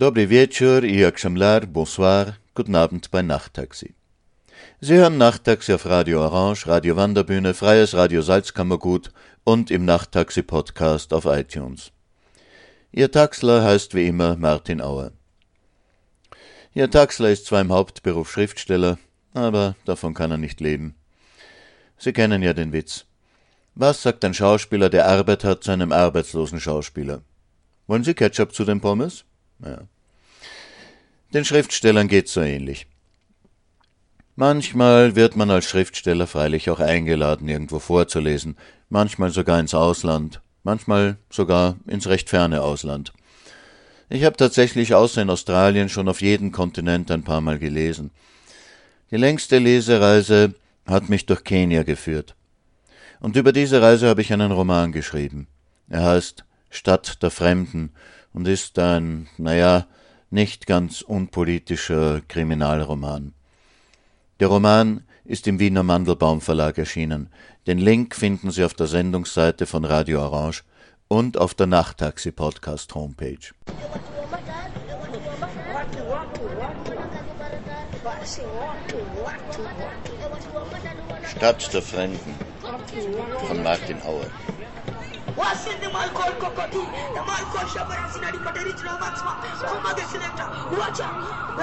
Dobry wieczór i exemplar, bonsoir, guten Abend bei Nachttaxi. Sie hören Nachttaxi auf Radio Orange, Radio Wanderbühne, Freies Radio Salzkammergut und im Nachttaxi-Podcast auf iTunes. Ihr Taxler heißt wie immer Martin Auer. Ihr Taxler ist zwar im Hauptberuf Schriftsteller, aber davon kann er nicht leben. Sie kennen ja den Witz. Was sagt ein Schauspieler, der Arbeit hat, zu einem arbeitslosen Schauspieler? Wollen Sie Ketchup zu den Pommes? Ja. Den Schriftstellern geht's so ähnlich. Manchmal wird man als Schriftsteller freilich auch eingeladen, irgendwo vorzulesen, manchmal sogar ins Ausland, manchmal sogar ins recht ferne Ausland. Ich habe tatsächlich außer in Australien schon auf jedem Kontinent ein paar Mal gelesen. Die längste Lesereise hat mich durch Kenia geführt. Und über diese Reise habe ich einen Roman geschrieben. Er heißt Stadt der Fremden und ist ein, naja, nicht ganz unpolitischer Kriminalroman. Der Roman ist im Wiener Mandelbaum Verlag erschienen. Den Link finden Sie auf der Sendungsseite von Radio Orange und auf der Nachttaxi Podcast Homepage. Stadt der Fremden von Martin Auer. Wasinde malkol kokoti. E malkol shabara sinadi pateri chino maxma kuma ge selecta wacha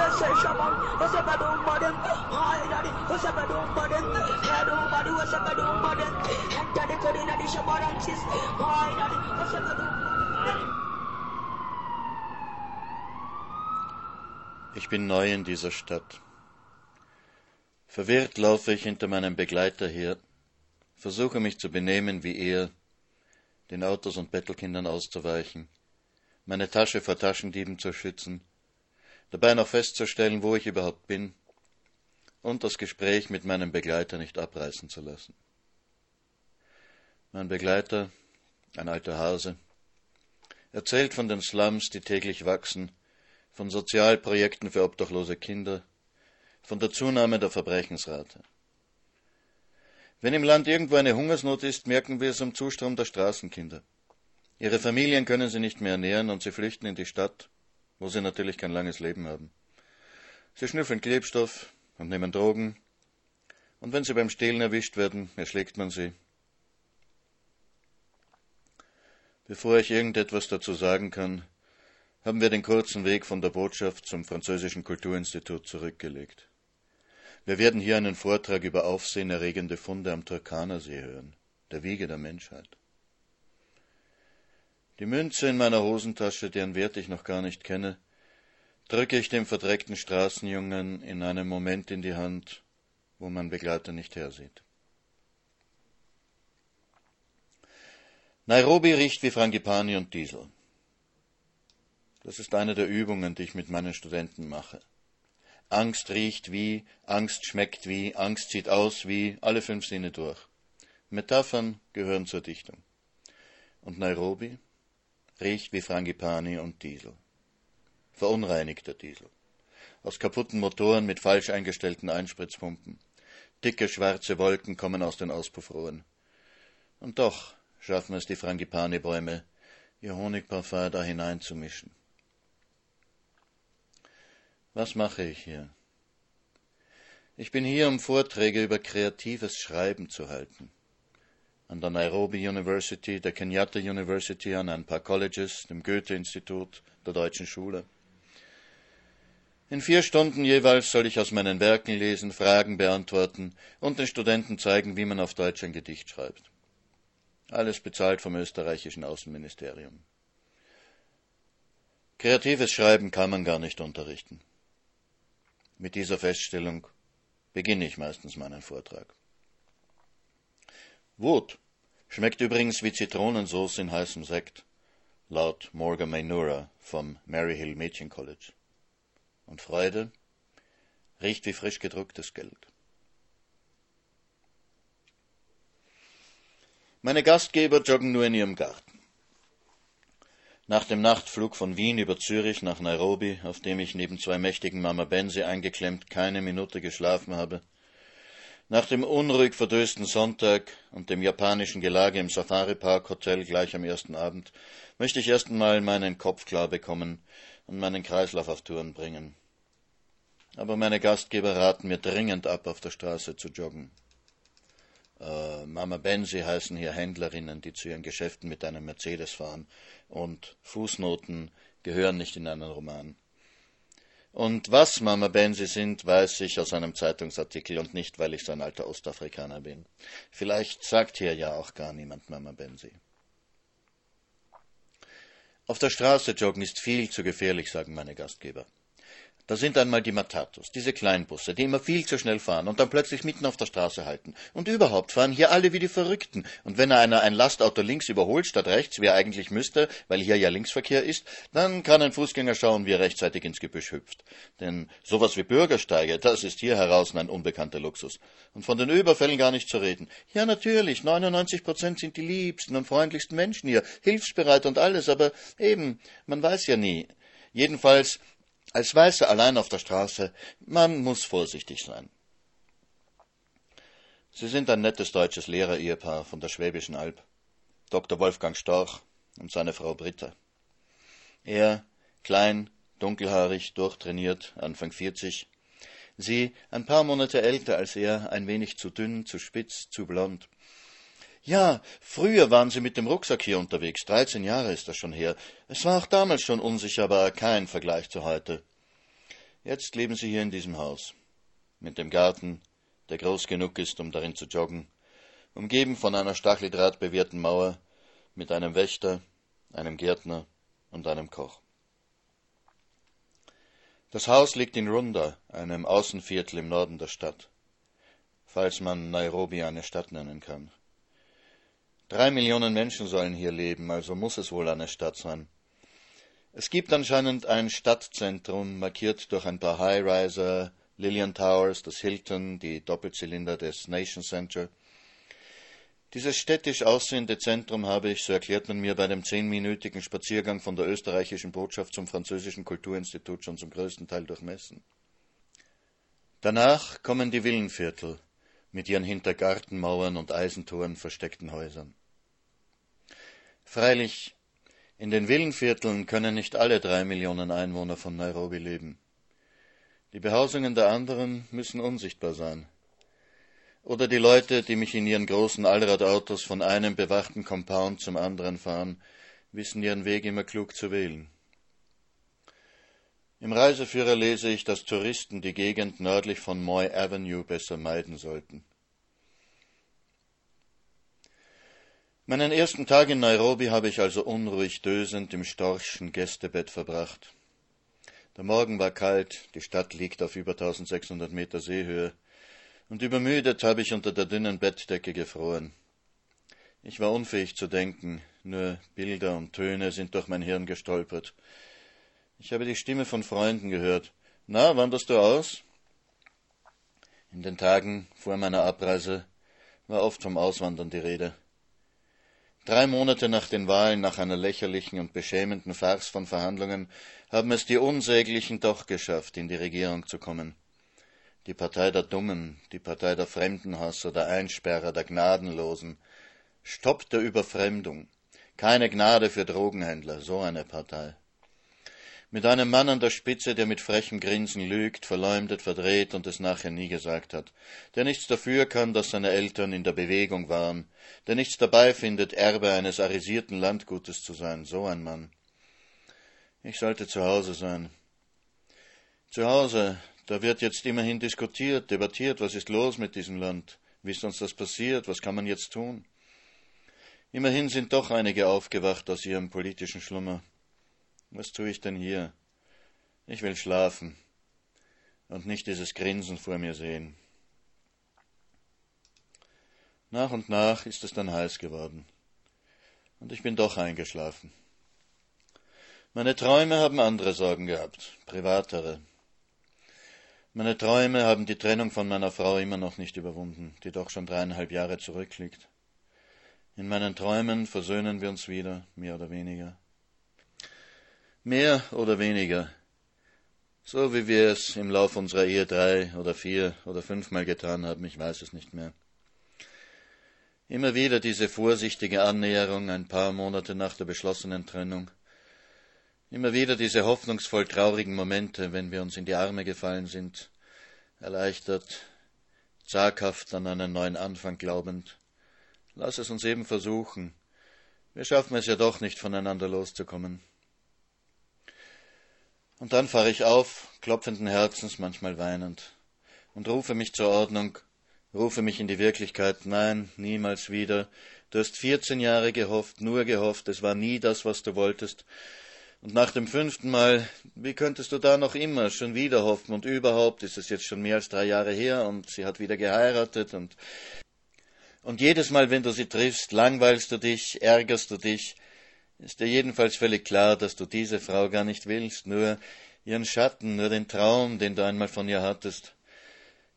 ese shaban ese bado modem hai dadi ese bado modem hedo badu ese bado modem henta de kodina di shabaran sis hai dadi ese bado Ich bin neu in dieser Stadt. Verwirrt laufe ich hinter meinem Begleiter her, versuche mich zu benehmen wie er, den Autos und Bettelkindern auszuweichen, meine Tasche vor Taschendieben zu schützen, dabei noch festzustellen, wo ich überhaupt bin und das Gespräch mit meinem Begleiter nicht abreißen zu lassen. Mein Begleiter, ein alter Hase, erzählt von den Slums, die täglich wachsen, von Sozialprojekten für obdachlose Kinder, von der Zunahme der Verbrechensrate. Wenn im Land irgendwo eine Hungersnot ist, merken wir es am Zustrom der Straßenkinder. Ihre Familien können sie nicht mehr ernähren und sie flüchten in die Stadt, wo sie natürlich kein langes Leben haben. Sie schnüffeln Klebstoff und nehmen Drogen, und wenn sie beim Stehlen erwischt werden, erschlägt man sie. Bevor ich irgendetwas dazu sagen kann, haben wir den kurzen Weg von der Botschaft zum französischen Kulturinstitut zurückgelegt. Wir werden hier einen Vortrag über aufsehenerregende Funde am Turkanersee hören, der Wiege der Menschheit. Die Münze in meiner Hosentasche, deren Wert ich noch gar nicht kenne, drücke ich dem verdreckten Straßenjungen in einem Moment in die Hand, wo mein Begleiter nicht hersieht. Nairobi riecht wie Frangipani und Diesel. Das ist eine der Übungen, die ich mit meinen Studenten mache. Angst riecht wie, Angst schmeckt wie, Angst sieht aus wie, alle fünf Sinne durch. Metaphern gehören zur Dichtung. Und Nairobi riecht wie Frangipani und Diesel. Verunreinigter Diesel. Aus kaputten Motoren mit falsch eingestellten Einspritzpumpen. Dicke schwarze Wolken kommen aus den Auspuffrohren. Und doch schaffen es die Frangipani-Bäume, ihr Honigparfum da hineinzumischen. Was mache ich hier? Ich bin hier, um Vorträge über kreatives Schreiben zu halten. An der Nairobi University, der Kenyatta University, an ein paar Colleges, dem Goethe-Institut, der Deutschen Schule. In vier Stunden jeweils soll ich aus meinen Werken lesen, Fragen beantworten und den Studenten zeigen, wie man auf Deutsch ein Gedicht schreibt. Alles bezahlt vom österreichischen Außenministerium. Kreatives Schreiben kann man gar nicht unterrichten. Mit dieser Feststellung beginne ich meistens meinen Vortrag. Wut schmeckt übrigens wie Zitronensauce in heißem Sekt, laut Morgan Mainura vom Maryhill Mädchen College. Und Freude riecht wie frisch gedrucktes Geld. Meine Gastgeber joggen nur in ihrem Garten. Nach dem Nachtflug von Wien über Zürich nach Nairobi, auf dem ich neben zwei mächtigen Mama Benzi eingeklemmt keine Minute geschlafen habe, nach dem unruhig verdösten Sonntag und dem japanischen Gelage im Safari Park Hotel gleich am ersten Abend möchte ich erst einmal meinen Kopf klar bekommen und meinen Kreislauf auf Touren bringen. Aber meine Gastgeber raten mir dringend ab, auf der Straße zu joggen. Äh, Mama Benzi heißen hier Händlerinnen, die zu ihren Geschäften mit einem Mercedes fahren. Und Fußnoten gehören nicht in einen Roman. Und was Mama Benzi sind, weiß ich aus einem Zeitungsartikel und nicht, weil ich so ein alter Ostafrikaner bin. Vielleicht sagt hier ja auch gar niemand Mama Benzi. Auf der Straße joggen ist viel zu gefährlich, sagen meine Gastgeber. Da sind einmal die Matatus, diese Kleinbusse, die immer viel zu schnell fahren und dann plötzlich mitten auf der Straße halten. Und überhaupt fahren hier alle wie die Verrückten. Und wenn einer ein Lastauto links überholt statt rechts, wie er eigentlich müsste, weil hier ja Linksverkehr ist, dann kann ein Fußgänger schauen, wie er rechtzeitig ins Gebüsch hüpft. Denn sowas wie Bürgersteige, das ist hier heraus ein unbekannter Luxus. Und von den Überfällen gar nicht zu reden. Ja, natürlich, 99 Prozent sind die liebsten und freundlichsten Menschen hier, hilfsbereit und alles, aber eben, man weiß ja nie. Jedenfalls als Weißer allein auf der Straße, man muss vorsichtig sein. Sie sind ein nettes deutsches Lehrer-Ehepaar von der Schwäbischen Alb, Dr. Wolfgang Storch und seine Frau Britta. Er, klein, dunkelhaarig, durchtrainiert, Anfang 40. Sie, ein paar Monate älter als er, ein wenig zu dünn, zu spitz, zu blond. Ja, früher waren Sie mit dem Rucksack hier unterwegs. Dreizehn Jahre ist das schon her. Es war auch damals schon unsicher, aber kein Vergleich zu heute. Jetzt leben Sie hier in diesem Haus. Mit dem Garten, der groß genug ist, um darin zu joggen. Umgeben von einer stacheldrahtbewehrten Mauer, mit einem Wächter, einem Gärtner und einem Koch. Das Haus liegt in Runda, einem Außenviertel im Norden der Stadt, falls man Nairobi eine Stadt nennen kann. Drei Millionen Menschen sollen hier leben, also muss es wohl eine Stadt sein. Es gibt anscheinend ein Stadtzentrum, markiert durch ein paar High-Riser, Lillian Towers, das Hilton, die Doppelzylinder des Nation Center. Dieses städtisch aussehende Zentrum habe ich, so erklärt man mir, bei dem zehnminütigen Spaziergang von der österreichischen Botschaft zum französischen Kulturinstitut schon zum größten Teil durchmessen. Danach kommen die Villenviertel mit ihren hinter Gartenmauern und Eisentoren versteckten Häusern. Freilich, in den Villenvierteln können nicht alle drei Millionen Einwohner von Nairobi leben. Die Behausungen der anderen müssen unsichtbar sein. Oder die Leute, die mich in ihren großen Allradautos von einem bewachten Compound zum anderen fahren, wissen ihren Weg immer klug zu wählen. Im Reiseführer lese ich, dass Touristen die Gegend nördlich von Moy Avenue besser meiden sollten. Meinen ersten Tag in Nairobi habe ich also unruhig dösend im Storchschen Gästebett verbracht. Der Morgen war kalt, die Stadt liegt auf über 1600 Meter Seehöhe, und übermüdet habe ich unter der dünnen Bettdecke gefroren. Ich war unfähig zu denken, nur Bilder und Töne sind durch mein Hirn gestolpert. Ich habe die Stimme von Freunden gehört. Na, wanderst du aus? In den Tagen vor meiner Abreise war oft vom Auswandern die Rede. Drei Monate nach den Wahlen, nach einer lächerlichen und beschämenden Farce von Verhandlungen, haben es die Unsäglichen doch geschafft, in die Regierung zu kommen. die Partei der Dummen, die Partei der Fremdenhasser, der Einsperrer, der Gnadenlosen. Stopp der Überfremdung. Keine Gnade für Drogenhändler, so eine Partei. Mit einem Mann an der Spitze, der mit frechem Grinsen lügt, verleumdet, verdreht und es nachher nie gesagt hat, der nichts dafür kann, dass seine Eltern in der Bewegung waren, der nichts dabei findet, Erbe eines arisierten Landgutes zu sein, so ein Mann. Ich sollte zu Hause sein. Zu Hause, da wird jetzt immerhin diskutiert, debattiert, was ist los mit diesem Land, wie ist uns das passiert, was kann man jetzt tun? Immerhin sind doch einige aufgewacht aus ihrem politischen Schlummer. Was tue ich denn hier? Ich will schlafen und nicht dieses Grinsen vor mir sehen. Nach und nach ist es dann heiß geworden. Und ich bin doch eingeschlafen. Meine Träume haben andere Sorgen gehabt, privatere. Meine Träume haben die Trennung von meiner Frau immer noch nicht überwunden, die doch schon dreieinhalb Jahre zurückliegt. In meinen Träumen versöhnen wir uns wieder, mehr oder weniger. Mehr oder weniger. So wie wir es im Lauf unserer Ehe drei oder vier oder fünfmal getan haben, ich weiß es nicht mehr. Immer wieder diese vorsichtige Annäherung ein paar Monate nach der beschlossenen Trennung. Immer wieder diese hoffnungsvoll traurigen Momente, wenn wir uns in die Arme gefallen sind, erleichtert, zaghaft an einen neuen Anfang glaubend. Lass es uns eben versuchen. Wir schaffen es ja doch nicht, voneinander loszukommen. Und dann fahre ich auf, klopfenden Herzens, manchmal weinend, und rufe mich zur Ordnung, rufe mich in die Wirklichkeit, nein, niemals wieder. Du hast vierzehn Jahre gehofft, nur gehofft, es war nie das, was du wolltest. Und nach dem fünften Mal, wie könntest du da noch immer schon wieder hoffen? Und überhaupt ist es jetzt schon mehr als drei Jahre her und sie hat wieder geheiratet und und jedes Mal, wenn du sie triffst, langweilst du dich, ärgerst du dich, ist dir jedenfalls völlig klar, dass du diese Frau gar nicht willst, nur ihren Schatten, nur den Traum, den du einmal von ihr hattest.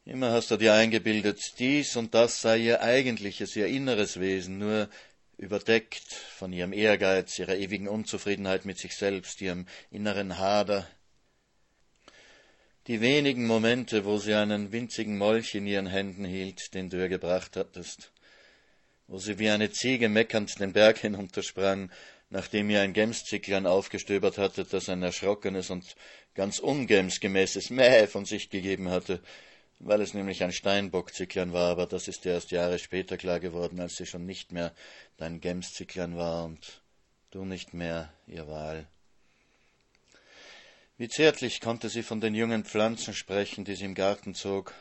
Immer hast du dir eingebildet, dies und das sei ihr eigentliches, ihr inneres Wesen, nur überdeckt von ihrem Ehrgeiz, ihrer ewigen Unzufriedenheit mit sich selbst, ihrem inneren Hader. Die wenigen Momente, wo sie einen winzigen Molch in ihren Händen hielt, den du ihr gebracht hattest, wo sie wie eine Ziege meckernd den Berg hinuntersprang, nachdem ihr ein Gemszicklein aufgestöbert hatte, das ein erschrockenes und ganz ungemsgemäßes Mäh von sich gegeben hatte, weil es nämlich ein Steinbockzicklein war, aber das ist erst Jahre später klar geworden, als sie schon nicht mehr dein Gemszicklein war und du nicht mehr ihr Wahl. Wie zärtlich konnte sie von den jungen Pflanzen sprechen, die sie im Garten zog,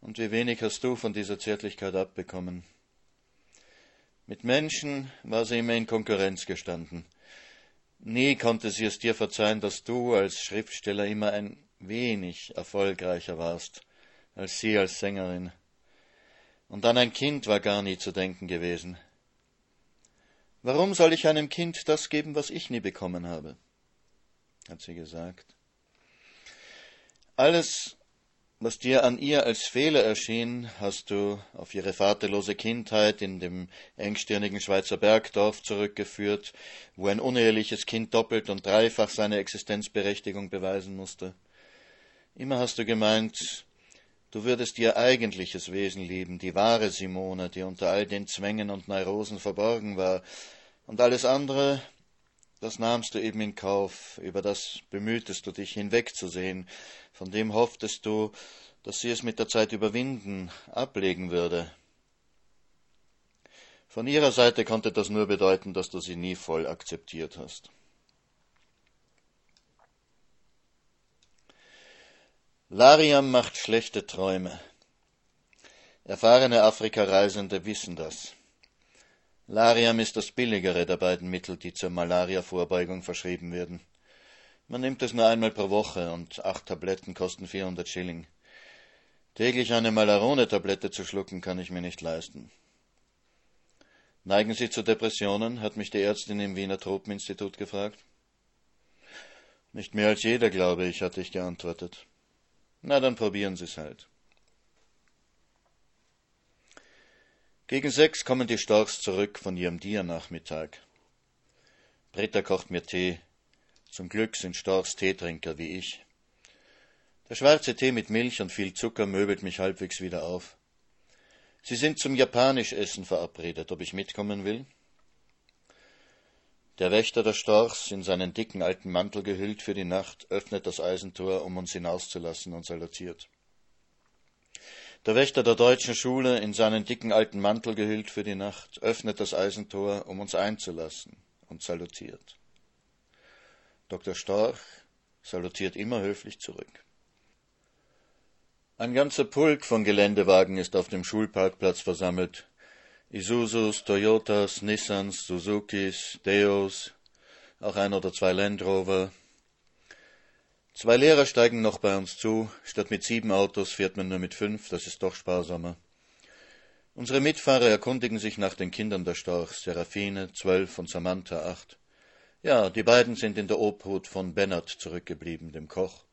und wie wenig hast du von dieser Zärtlichkeit abbekommen. Mit Menschen war sie immer in Konkurrenz gestanden. Nie konnte sie es dir verzeihen, dass du als Schriftsteller immer ein wenig erfolgreicher warst als sie als Sängerin. Und an ein Kind war gar nie zu denken gewesen. Warum soll ich einem Kind das geben, was ich nie bekommen habe? hat sie gesagt. Alles, was dir an ihr als Fehler erschien, hast du auf ihre vaterlose Kindheit in dem engstirnigen Schweizer Bergdorf zurückgeführt, wo ein uneheliches Kind doppelt und dreifach seine Existenzberechtigung beweisen musste. Immer hast du gemeint, du würdest ihr eigentliches Wesen lieben, die wahre Simone, die unter all den Zwängen und Neurosen verborgen war, und alles andere, das nahmst du eben in Kauf, über das bemühtest du dich hinwegzusehen, von dem hofftest du, dass sie es mit der Zeit überwinden, ablegen würde. Von ihrer Seite konnte das nur bedeuten, dass du sie nie voll akzeptiert hast. Lariam macht schlechte Träume. Erfahrene Afrikareisende wissen das. Lariam ist das billigere der beiden Mittel, die zur Malaria-Vorbeugung verschrieben werden. Man nimmt es nur einmal pro Woche und acht Tabletten kosten 400 Schilling. Täglich eine Malarone-Tablette zu schlucken, kann ich mir nicht leisten. Neigen Sie zu Depressionen? hat mich die Ärztin im Wiener Tropeninstitut gefragt. Nicht mehr als jeder, glaube ich, hatte ich geantwortet. Na, dann probieren Sie's halt. Gegen sechs kommen die Storchs zurück von ihrem Diernachmittag. Britta kocht mir Tee. Zum Glück sind Storchs Teetrinker wie ich. Der schwarze Tee mit Milch und viel Zucker möbelt mich halbwegs wieder auf. Sie sind zum Japanischessen verabredet, ob ich mitkommen will? Der Wächter der Storchs, in seinen dicken alten Mantel gehüllt für die Nacht, öffnet das Eisentor, um uns hinauszulassen und salutiert. Der Wächter der deutschen Schule, in seinen dicken alten Mantel gehüllt für die Nacht, öffnet das Eisentor, um uns einzulassen und salutiert. Dr. Storch salutiert immer höflich zurück. Ein ganzer Pulk von Geländewagen ist auf dem Schulparkplatz versammelt. Isuzus, Toyotas, Nissans, Suzukis, Deos, auch ein oder zwei Land Rover. Zwei Lehrer steigen noch bei uns zu. Statt mit sieben Autos fährt man nur mit fünf, das ist doch sparsamer. Unsere Mitfahrer erkundigen sich nach den Kindern der Storchs, Seraphine, zwölf und Samantha, acht. Ja, die beiden sind in der Obhut von Bennert zurückgeblieben, dem Koch.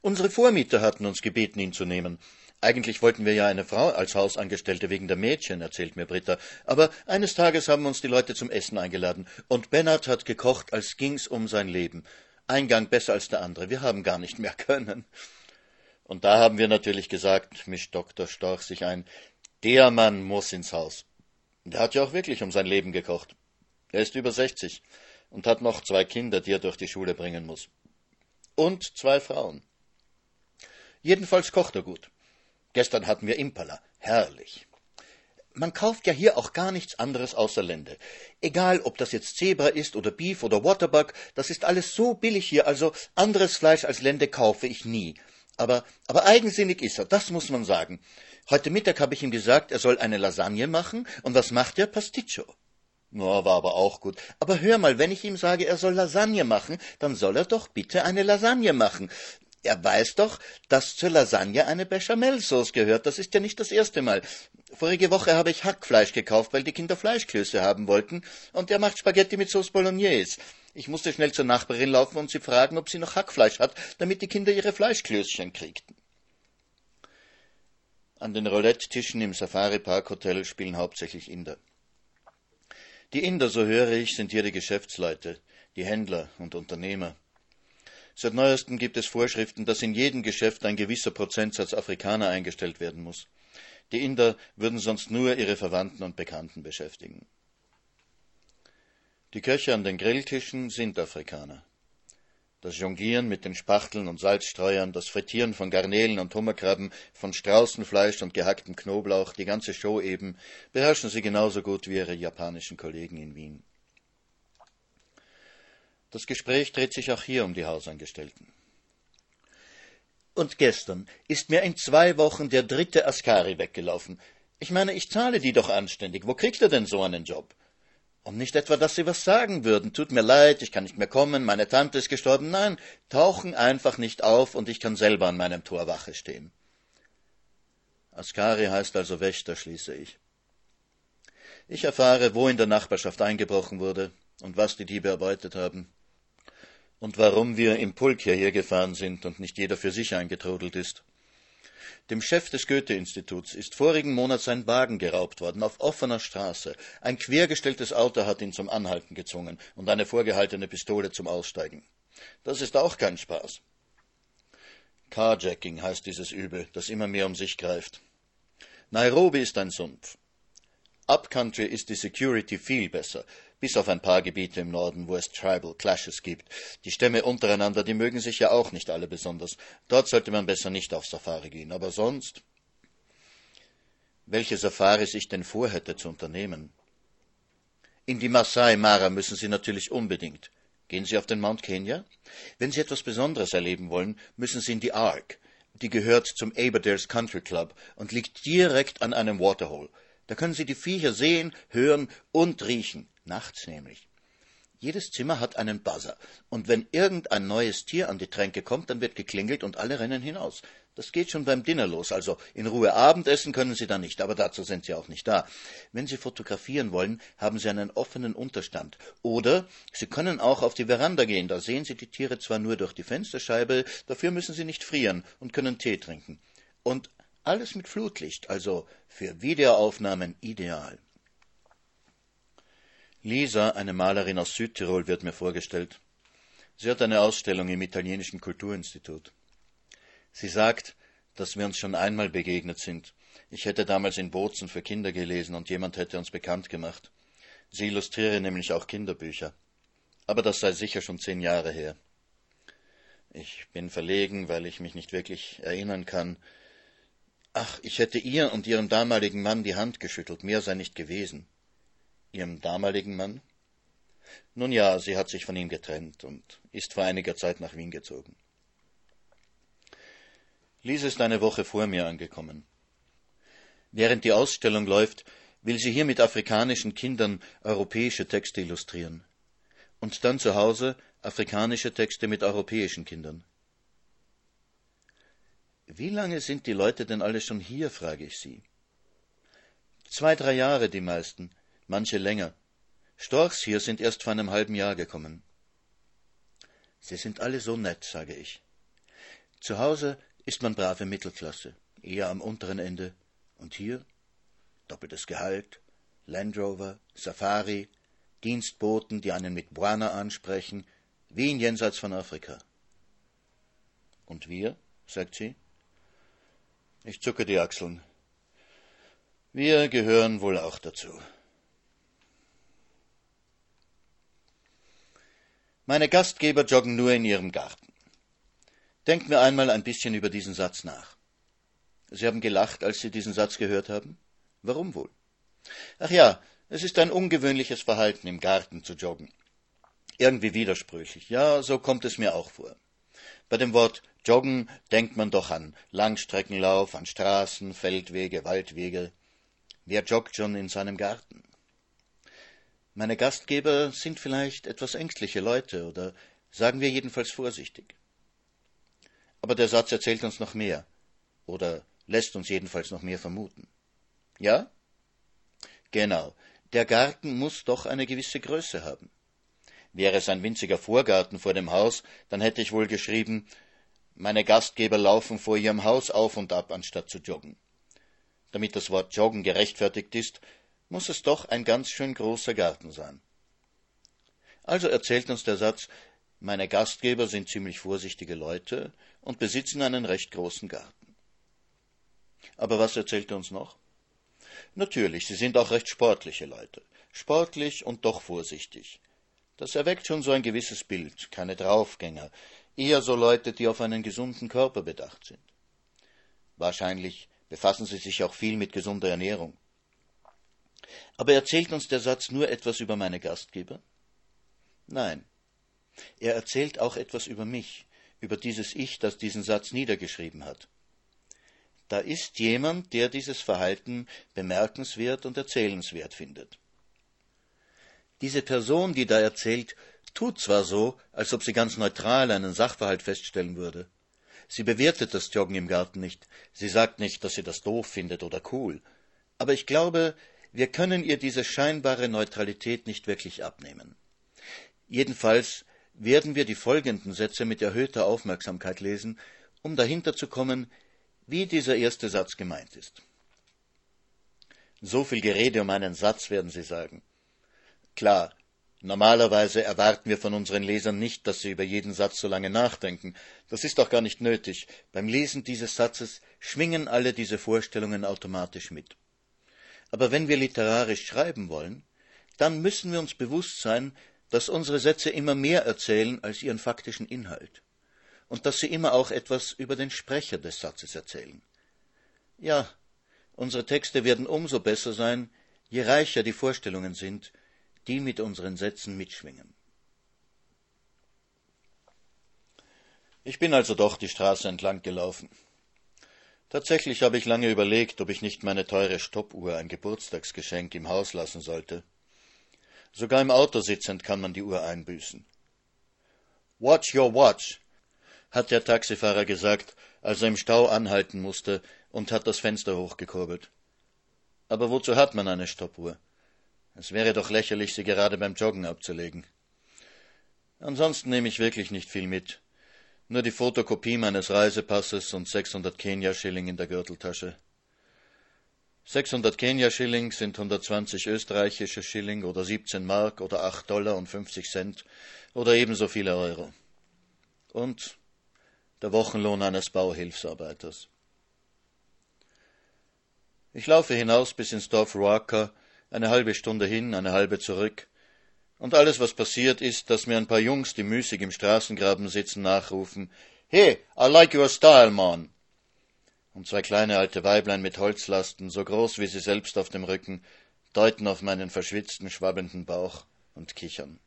Unsere Vormieter hatten uns gebeten, ihn zu nehmen. Eigentlich wollten wir ja eine Frau als Hausangestellte wegen der Mädchen, erzählt mir Britta. Aber eines Tages haben uns die Leute zum Essen eingeladen. Und Bernhard hat gekocht, als ging's um sein Leben. Ein Gang besser als der andere. Wir haben gar nicht mehr können. Und da haben wir natürlich gesagt, mischt Dr. Storch sich ein, der Mann muss ins Haus. Der hat ja auch wirklich um sein Leben gekocht. Er ist über sechzig und hat noch zwei Kinder, die er durch die Schule bringen muss. Und zwei Frauen. Jedenfalls kocht er gut. Gestern hatten wir Impala. Herrlich. Man kauft ja hier auch gar nichts anderes außer Lende. Egal, ob das jetzt Zebra ist oder Beef oder Waterbuck, das ist alles so billig hier, also anderes Fleisch als Lende kaufe ich nie. Aber, aber eigensinnig ist er, das muss man sagen. Heute Mittag habe ich ihm gesagt, er soll eine Lasagne machen, und was macht er? Pasticcio. Na, war aber auch gut. Aber hör mal, wenn ich ihm sage, er soll Lasagne machen, dann soll er doch bitte eine Lasagne machen. Er weiß doch, dass zur Lasagne eine Bechamelsauce gehört. Das ist ja nicht das erste Mal. Vorige Woche habe ich Hackfleisch gekauft, weil die Kinder Fleischklöße haben wollten, und er macht Spaghetti mit Sauce Bolognese. Ich musste schnell zur Nachbarin laufen und sie fragen, ob sie noch Hackfleisch hat, damit die Kinder ihre Fleischklößchen kriegten. An den Roulette-Tischen im Safari-Park-Hotel spielen hauptsächlich Inder. Die Inder, so höre ich, sind hier die Geschäftsleute, die Händler und Unternehmer. Seit neuestem gibt es Vorschriften, dass in jedem Geschäft ein gewisser Prozentsatz Afrikaner eingestellt werden muss. Die Inder würden sonst nur ihre Verwandten und Bekannten beschäftigen. Die Köche an den Grilltischen sind Afrikaner. Das Jonglieren mit den Spachteln und Salzstreuern, das Frittieren von Garnelen und Hummerkrabben, von Straußenfleisch und gehacktem Knoblauch, die ganze Show eben, beherrschen sie genauso gut wie ihre japanischen Kollegen in Wien. Das Gespräch dreht sich auch hier um die Hausangestellten. Und gestern ist mir in zwei Wochen der dritte Askari weggelaufen. Ich meine, ich zahle die doch anständig. Wo kriegt er denn so einen Job? Und nicht etwa, dass sie was sagen würden. Tut mir leid, ich kann nicht mehr kommen, meine Tante ist gestorben. Nein, tauchen einfach nicht auf und ich kann selber an meinem Tor Wache stehen. Askari heißt also Wächter, schließe ich. Ich erfahre, wo in der Nachbarschaft eingebrochen wurde und was die Diebe erbeutet haben und warum wir im Pulk hierher gefahren sind und nicht jeder für sich eingetrudelt ist. Dem Chef des Goethe-Instituts ist vorigen Monat sein Wagen geraubt worden, auf offener Straße. Ein quergestelltes Auto hat ihn zum Anhalten gezwungen und eine vorgehaltene Pistole zum Aussteigen. Das ist auch kein Spaß. Carjacking heißt dieses Übel, das immer mehr um sich greift. Nairobi ist ein Sumpf. Upcountry ist die Security viel besser bis auf ein paar Gebiete im Norden, wo es Tribal Clashes gibt. Die Stämme untereinander, die mögen sich ja auch nicht alle besonders. Dort sollte man besser nicht auf Safari gehen, aber sonst. Welche Safaris ich denn vorhätte zu unternehmen? In die Masai Mara müssen Sie natürlich unbedingt. Gehen Sie auf den Mount Kenya? Wenn Sie etwas Besonderes erleben wollen, müssen Sie in die Ark. Die gehört zum Aberdares Country Club und liegt direkt an einem Waterhole. Da können Sie die Viecher sehen, hören und riechen nachts nämlich. Jedes Zimmer hat einen Buzzer, und wenn irgendein neues Tier an die Tränke kommt, dann wird geklingelt und alle rennen hinaus. Das geht schon beim Dinner los, also in Ruhe Abendessen können Sie da nicht, aber dazu sind Sie auch nicht da. Wenn Sie fotografieren wollen, haben Sie einen offenen Unterstand. Oder Sie können auch auf die Veranda gehen, da sehen Sie die Tiere zwar nur durch die Fensterscheibe, dafür müssen Sie nicht frieren und können Tee trinken. Und alles mit Flutlicht, also für Videoaufnahmen ideal. Lisa, eine Malerin aus Südtirol, wird mir vorgestellt. Sie hat eine Ausstellung im Italienischen Kulturinstitut. Sie sagt, dass wir uns schon einmal begegnet sind. Ich hätte damals in Bozen für Kinder gelesen und jemand hätte uns bekannt gemacht. Sie illustriere nämlich auch Kinderbücher. Aber das sei sicher schon zehn Jahre her. Ich bin verlegen, weil ich mich nicht wirklich erinnern kann. Ach, ich hätte ihr und ihrem damaligen Mann die Hand geschüttelt, mehr sei nicht gewesen. Ihrem damaligen Mann? Nun ja, sie hat sich von ihm getrennt und ist vor einiger Zeit nach Wien gezogen. Lise ist eine Woche vor mir angekommen. Während die Ausstellung läuft, will sie hier mit afrikanischen Kindern europäische Texte illustrieren. Und dann zu Hause afrikanische Texte mit europäischen Kindern. Wie lange sind die Leute denn alle schon hier, frage ich sie. Zwei, drei Jahre die meisten, manche länger. Storchs hier sind erst vor einem halben Jahr gekommen. Sie sind alle so nett, sage ich. Zu Hause ist man brave Mittelklasse, eher am unteren Ende. Und hier doppeltes Gehalt, Land Rover, Safari, Dienstboten, die einen mit Buana ansprechen, Wien jenseits von Afrika. Und wir? sagt sie. Ich zucke die Achseln. Wir gehören wohl auch dazu. Meine Gastgeber joggen nur in ihrem Garten. Denkt mir einmal ein bisschen über diesen Satz nach. Sie haben gelacht, als Sie diesen Satz gehört haben? Warum wohl? Ach ja, es ist ein ungewöhnliches Verhalten, im Garten zu joggen. Irgendwie widersprüchlich. Ja, so kommt es mir auch vor. Bei dem Wort Joggen denkt man doch an Langstreckenlauf, an Straßen, Feldwege, Waldwege. Wer joggt schon in seinem Garten? Meine Gastgeber sind vielleicht etwas ängstliche Leute oder sagen wir jedenfalls vorsichtig. Aber der Satz erzählt uns noch mehr oder lässt uns jedenfalls noch mehr vermuten. Ja? Genau. Der Garten muss doch eine gewisse Größe haben. Wäre es ein winziger Vorgarten vor dem Haus, dann hätte ich wohl geschrieben, meine Gastgeber laufen vor ihrem Haus auf und ab, anstatt zu joggen. Damit das Wort joggen gerechtfertigt ist, muss es doch ein ganz schön großer Garten sein. Also erzählt uns der Satz, meine Gastgeber sind ziemlich vorsichtige Leute und besitzen einen recht großen Garten. Aber was erzählt er uns noch? Natürlich, sie sind auch recht sportliche Leute. Sportlich und doch vorsichtig. Das erweckt schon so ein gewisses Bild, keine Draufgänger, eher so Leute, die auf einen gesunden Körper bedacht sind. Wahrscheinlich befassen sie sich auch viel mit gesunder Ernährung. Aber erzählt uns der Satz nur etwas über meine Gastgeber? Nein. Er erzählt auch etwas über mich, über dieses Ich, das diesen Satz niedergeschrieben hat. Da ist jemand, der dieses Verhalten bemerkenswert und erzählenswert findet. Diese Person, die da erzählt, tut zwar so, als ob sie ganz neutral einen Sachverhalt feststellen würde. Sie bewertet das Joggen im Garten nicht. Sie sagt nicht, dass sie das doof findet oder cool. Aber ich glaube, wir können ihr diese scheinbare Neutralität nicht wirklich abnehmen. Jedenfalls werden wir die folgenden Sätze mit erhöhter Aufmerksamkeit lesen, um dahinter zu kommen, wie dieser erste Satz gemeint ist. So viel Gerede um einen Satz, werden Sie sagen. Klar, Normalerweise erwarten wir von unseren Lesern nicht, dass sie über jeden Satz so lange nachdenken. Das ist auch gar nicht nötig. Beim Lesen dieses Satzes schwingen alle diese Vorstellungen automatisch mit. Aber wenn wir literarisch schreiben wollen, dann müssen wir uns bewusst sein, dass unsere Sätze immer mehr erzählen als ihren faktischen Inhalt und dass sie immer auch etwas über den Sprecher des Satzes erzählen. Ja, unsere Texte werden umso besser sein, je reicher die Vorstellungen sind, die mit unseren Sätzen mitschwingen. Ich bin also doch die Straße entlang gelaufen. Tatsächlich habe ich lange überlegt, ob ich nicht meine teure Stoppuhr, ein Geburtstagsgeschenk, im Haus lassen sollte. Sogar im Auto sitzend kann man die Uhr einbüßen. Watch your watch, hat der Taxifahrer gesagt, als er im Stau anhalten musste und hat das Fenster hochgekurbelt. Aber wozu hat man eine Stoppuhr? Es wäre doch lächerlich, sie gerade beim Joggen abzulegen. Ansonsten nehme ich wirklich nicht viel mit. Nur die Fotokopie meines Reisepasses und 600 Kenia-Schilling in der Gürteltasche. 600 Kenia-Schilling sind 120 österreichische Schilling oder 17 Mark oder 8 Dollar und 50 Cent oder ebenso viele Euro. und der Wochenlohn eines Bauhilfsarbeiters. Ich laufe hinaus bis ins Dorf Ruaka, eine halbe Stunde hin, eine halbe zurück, und alles, was passiert, ist, dass mir ein paar Jungs, die müßig im Straßengraben sitzen, nachrufen Hey, I like your style, man. Und zwei kleine alte Weiblein mit Holzlasten, so groß wie sie selbst auf dem Rücken, deuten auf meinen verschwitzten, schwabbenden Bauch und kichern.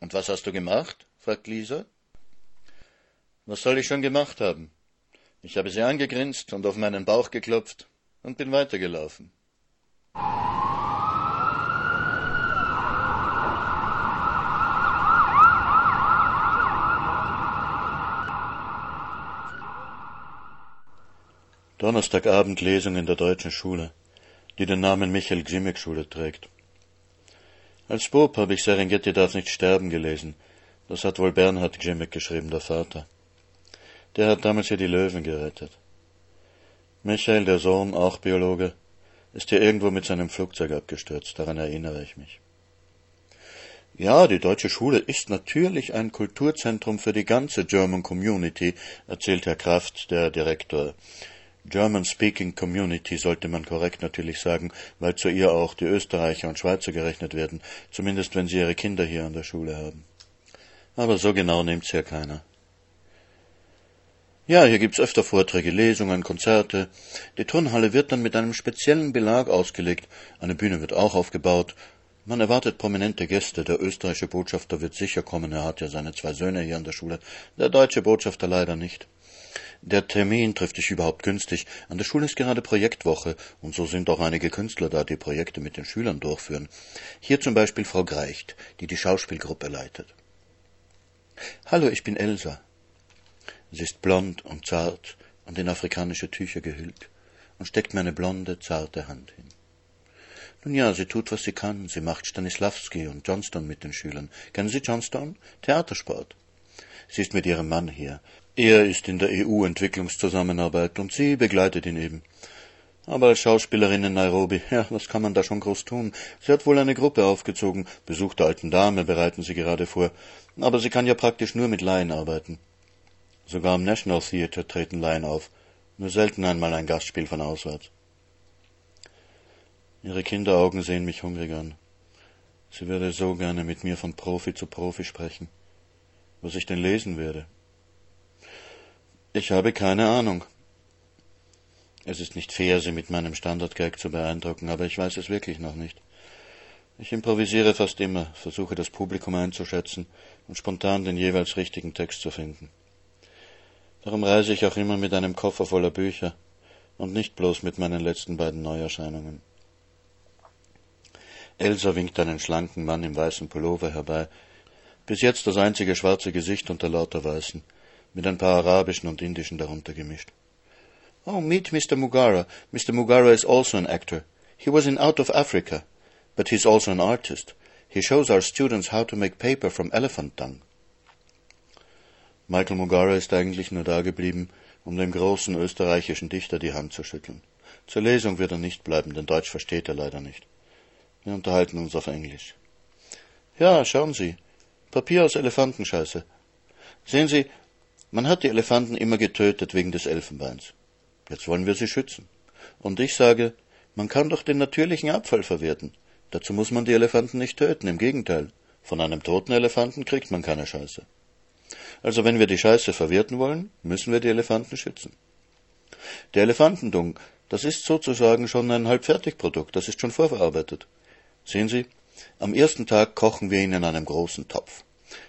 Und was hast du gemacht? fragt Lisa. Was soll ich schon gemacht haben? Ich habe sie angegrinst und auf meinen Bauch geklopft und bin weitergelaufen. Donnerstagabend Lesung in der deutschen Schule, die den Namen Michael Grimmick Schule trägt. Als Bub habe ich Serengeti darf nicht sterben gelesen. Das hat wohl Bernhard Grimmick geschrieben, der Vater. Der hat damals hier die Löwen gerettet. Michael, der Sohn, auch Biologe, ist hier irgendwo mit seinem Flugzeug abgestürzt, daran erinnere ich mich. Ja, die deutsche Schule ist natürlich ein Kulturzentrum für die ganze German Community, erzählt Herr Kraft, der Direktor. German-speaking Community sollte man korrekt natürlich sagen, weil zu ihr auch die Österreicher und Schweizer gerechnet werden, zumindest wenn sie ihre Kinder hier an der Schule haben. Aber so genau nimmt's hier keiner. Ja, hier gibt's öfter Vorträge, Lesungen, Konzerte. Die Turnhalle wird dann mit einem speziellen Belag ausgelegt. Eine Bühne wird auch aufgebaut. Man erwartet prominente Gäste. Der österreichische Botschafter wird sicher kommen. Er hat ja seine zwei Söhne hier an der Schule. Der deutsche Botschafter leider nicht. Der Termin trifft dich überhaupt günstig. An der Schule ist gerade Projektwoche und so sind auch einige Künstler da, die Projekte mit den Schülern durchführen. Hier zum Beispiel Frau Greicht, die die Schauspielgruppe leitet. Hallo, ich bin Elsa. Sie ist blond und zart und in afrikanische Tücher gehüllt und steckt mir eine blonde, zarte Hand hin. Nun ja, sie tut, was sie kann. Sie macht Stanislavski und Johnston mit den Schülern. Kennen Sie Johnston? Theatersport. Sie ist mit ihrem Mann hier. Er ist in der EU-Entwicklungszusammenarbeit und sie begleitet ihn eben. Aber als Schauspielerin in Nairobi, ja, was kann man da schon groß tun? Sie hat wohl eine Gruppe aufgezogen. Besuch der alten Dame bereiten sie gerade vor. Aber sie kann ja praktisch nur mit Laien arbeiten. Sogar am National Theatre treten Laien auf, nur selten einmal ein Gastspiel von auswärts. Ihre Kinderaugen sehen mich hungrig an. Sie würde so gerne mit mir von Profi zu Profi sprechen. Was ich denn lesen werde. Ich habe keine Ahnung. Es ist nicht fair, Sie mit meinem Standardgag zu beeindrucken, aber ich weiß es wirklich noch nicht. Ich improvisiere fast immer, versuche das Publikum einzuschätzen und spontan den jeweils richtigen Text zu finden. Darum reise ich auch immer mit einem Koffer voller Bücher und nicht bloß mit meinen letzten beiden Neuerscheinungen. Elsa winkt einen schlanken Mann im weißen Pullover herbei, bis jetzt das einzige schwarze Gesicht unter lauter Weißen, mit ein paar arabischen und indischen darunter gemischt. Oh, meet Mr. Mugara. Mr. Mugara is also an actor. He was in Out of Africa, but he's also an artist. He shows our students how to make paper from elephant dung. Michael Mugara ist eigentlich nur dageblieben, um dem großen österreichischen Dichter die Hand zu schütteln. Zur Lesung wird er nicht bleiben, denn Deutsch versteht er leider nicht. Wir unterhalten uns auf Englisch. Ja, schauen Sie. Papier aus Elefantenscheiße. Sehen Sie, man hat die Elefanten immer getötet wegen des Elfenbeins. Jetzt wollen wir sie schützen. Und ich sage, man kann doch den natürlichen Abfall verwerten. Dazu muss man die Elefanten nicht töten, im Gegenteil. Von einem toten Elefanten kriegt man keine Scheiße. Also wenn wir die Scheiße verwerten wollen, müssen wir die Elefanten schützen. Der Elefantendung, das ist sozusagen schon ein Halbfertigprodukt, das ist schon vorverarbeitet. Sehen Sie, am ersten Tag kochen wir ihn in einem großen Topf.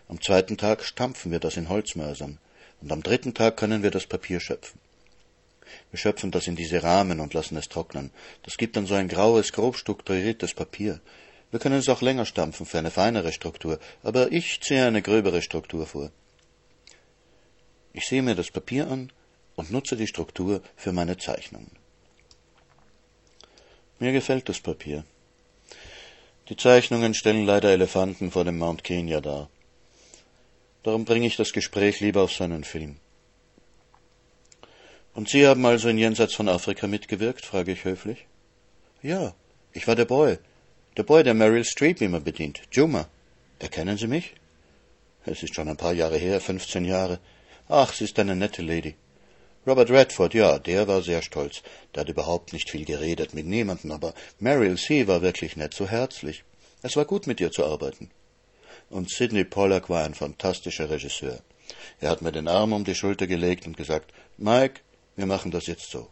Am zweiten Tag stampfen wir das in Holzmörsern. Und am dritten Tag können wir das Papier schöpfen. Wir schöpfen das in diese Rahmen und lassen es trocknen. Das gibt dann so ein graues, grob strukturiertes Papier. Wir können es auch länger stampfen für eine feinere Struktur, aber ich ziehe eine gröbere Struktur vor. Ich sehe mir das Papier an und nutze die Struktur für meine Zeichnungen. Mir gefällt das Papier. Die Zeichnungen stellen leider Elefanten vor dem Mount Kenya dar. Darum bringe ich das Gespräch lieber auf seinen Film. Und Sie haben also in Jenseits von Afrika mitgewirkt? frage ich höflich. Ja, ich war der Boy. Der Boy, der Meryl Streep immer bedient. Juma. Erkennen Sie mich? Es ist schon ein paar Jahre her, 15 Jahre. Ach, sie ist eine nette Lady. Robert Redford, ja, der war sehr stolz. Der hat überhaupt nicht viel geredet mit niemandem, aber Meryl C. war wirklich nett, so herzlich. Es war gut, mit ihr zu arbeiten. Und Sidney Pollack war ein fantastischer Regisseur. Er hat mir den Arm um die Schulter gelegt und gesagt, Mike, wir machen das jetzt so.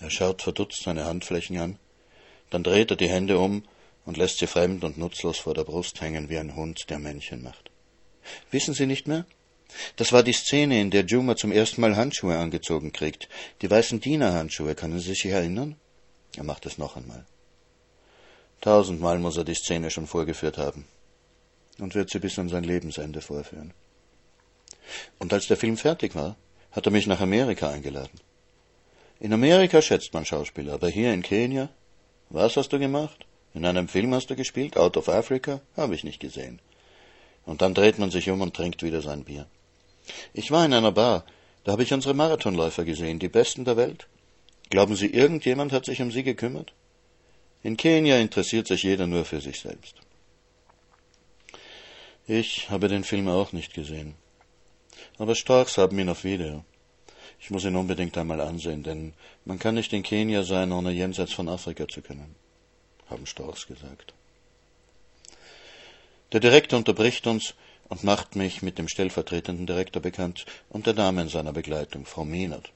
Er schaut verdutzt seine Handflächen an, dann dreht er die Hände um und lässt sie fremd und nutzlos vor der Brust hängen wie ein Hund, der Männchen macht. Wissen Sie nicht mehr? Das war die Szene, in der Juma zum ersten Mal Handschuhe angezogen kriegt. Die weißen Dienerhandschuhe, können Sie sich erinnern? Er macht es noch einmal. Tausendmal muss er die Szene schon vorgeführt haben und wird sie bis an sein Lebensende vorführen. Und als der Film fertig war, hat er mich nach Amerika eingeladen. In Amerika schätzt man Schauspieler, aber hier in Kenia? Was hast du gemacht? In einem Film hast du gespielt? Out of Africa? Habe ich nicht gesehen. Und dann dreht man sich um und trinkt wieder sein Bier. Ich war in einer Bar, da habe ich unsere Marathonläufer gesehen, die besten der Welt. Glauben Sie, irgendjemand hat sich um sie gekümmert? In Kenia interessiert sich jeder nur für sich selbst. Ich habe den Film auch nicht gesehen. Aber Starks haben ihn auf Video. Ich muss ihn unbedingt einmal ansehen, denn man kann nicht in Kenia sein, ohne jenseits von Afrika zu können, haben Storchs gesagt. Der Direktor unterbricht uns und macht mich mit dem stellvertretenden Direktor bekannt und der Dame in seiner Begleitung, Frau Mehnert.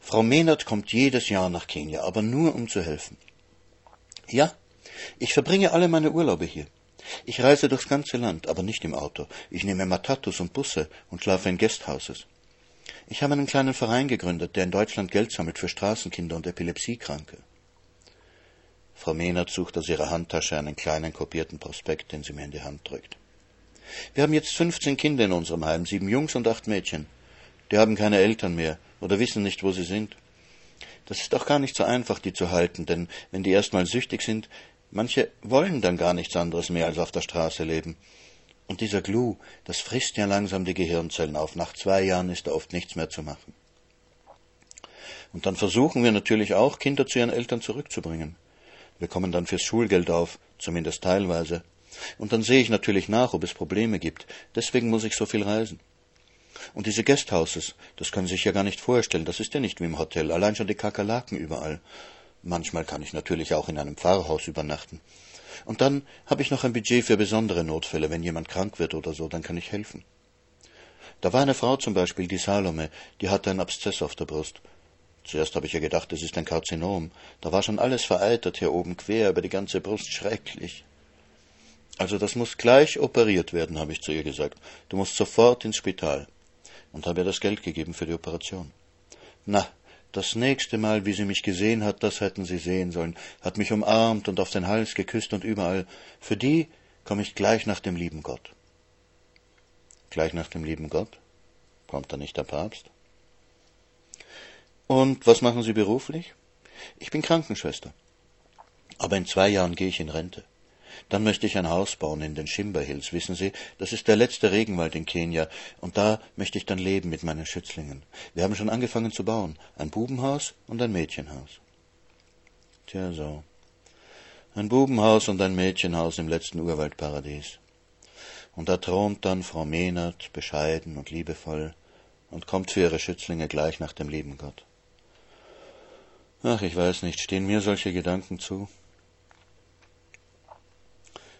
Frau Mehnert kommt jedes Jahr nach Kenia, aber nur um zu helfen. Ja, ich verbringe alle meine Urlaube hier. Ich reise durchs ganze Land, aber nicht im Auto. Ich nehme Matatus und Busse und schlafe in Guesthouses. Ich habe einen kleinen Verein gegründet, der in Deutschland Geld sammelt für Straßenkinder und Epilepsiekranke. Frau Mehnert sucht aus ihrer Handtasche einen kleinen kopierten Prospekt, den sie mir in die Hand drückt. Wir haben jetzt fünfzehn Kinder in unserem Heim, sieben Jungs und acht Mädchen. Die haben keine Eltern mehr oder wissen nicht, wo sie sind. Das ist auch gar nicht so einfach, die zu halten, denn wenn die erst mal süchtig sind, manche wollen dann gar nichts anderes mehr als auf der Straße leben. Und dieser Glu, das frisst ja langsam die Gehirnzellen auf. Nach zwei Jahren ist da oft nichts mehr zu machen. Und dann versuchen wir natürlich auch, Kinder zu ihren Eltern zurückzubringen. Wir kommen dann fürs Schulgeld auf, zumindest teilweise. Und dann sehe ich natürlich nach, ob es Probleme gibt. Deswegen muss ich so viel reisen. Und diese Guesthouses, das können Sie sich ja gar nicht vorstellen. Das ist ja nicht wie im Hotel. Allein schon die Kakerlaken überall. Manchmal kann ich natürlich auch in einem Pfarrhaus übernachten. Und dann habe ich noch ein Budget für besondere Notfälle. Wenn jemand krank wird oder so, dann kann ich helfen. Da war eine Frau zum Beispiel, die Salome, die hatte einen Abszess auf der Brust. Zuerst habe ich ja gedacht, es ist ein Karzinom. Da war schon alles vereitert hier oben quer über die ganze Brust. Schrecklich. Also das muss gleich operiert werden, habe ich zu ihr gesagt. Du musst sofort ins Spital. Und habe ihr das Geld gegeben für die Operation. Na, das nächste Mal, wie sie mich gesehen hat, das hätten Sie sehen sollen, hat mich umarmt und auf den Hals geküsst und überall. Für die komme ich gleich nach dem lieben Gott. Gleich nach dem lieben Gott? Kommt da nicht der Papst? Und was machen Sie beruflich? Ich bin Krankenschwester. Aber in zwei Jahren gehe ich in Rente. Dann möchte ich ein Haus bauen in den Shimba Hills, wissen Sie, das ist der letzte Regenwald in Kenia, und da möchte ich dann leben mit meinen Schützlingen. Wir haben schon angefangen zu bauen, ein Bubenhaus und ein Mädchenhaus. Tja, so. Ein Bubenhaus und ein Mädchenhaus im letzten Urwaldparadies. Und da thront dann Frau Mehnert, bescheiden und liebevoll, und kommt für ihre Schützlinge gleich nach dem lieben Gott. Ach, ich weiß nicht, stehen mir solche Gedanken zu?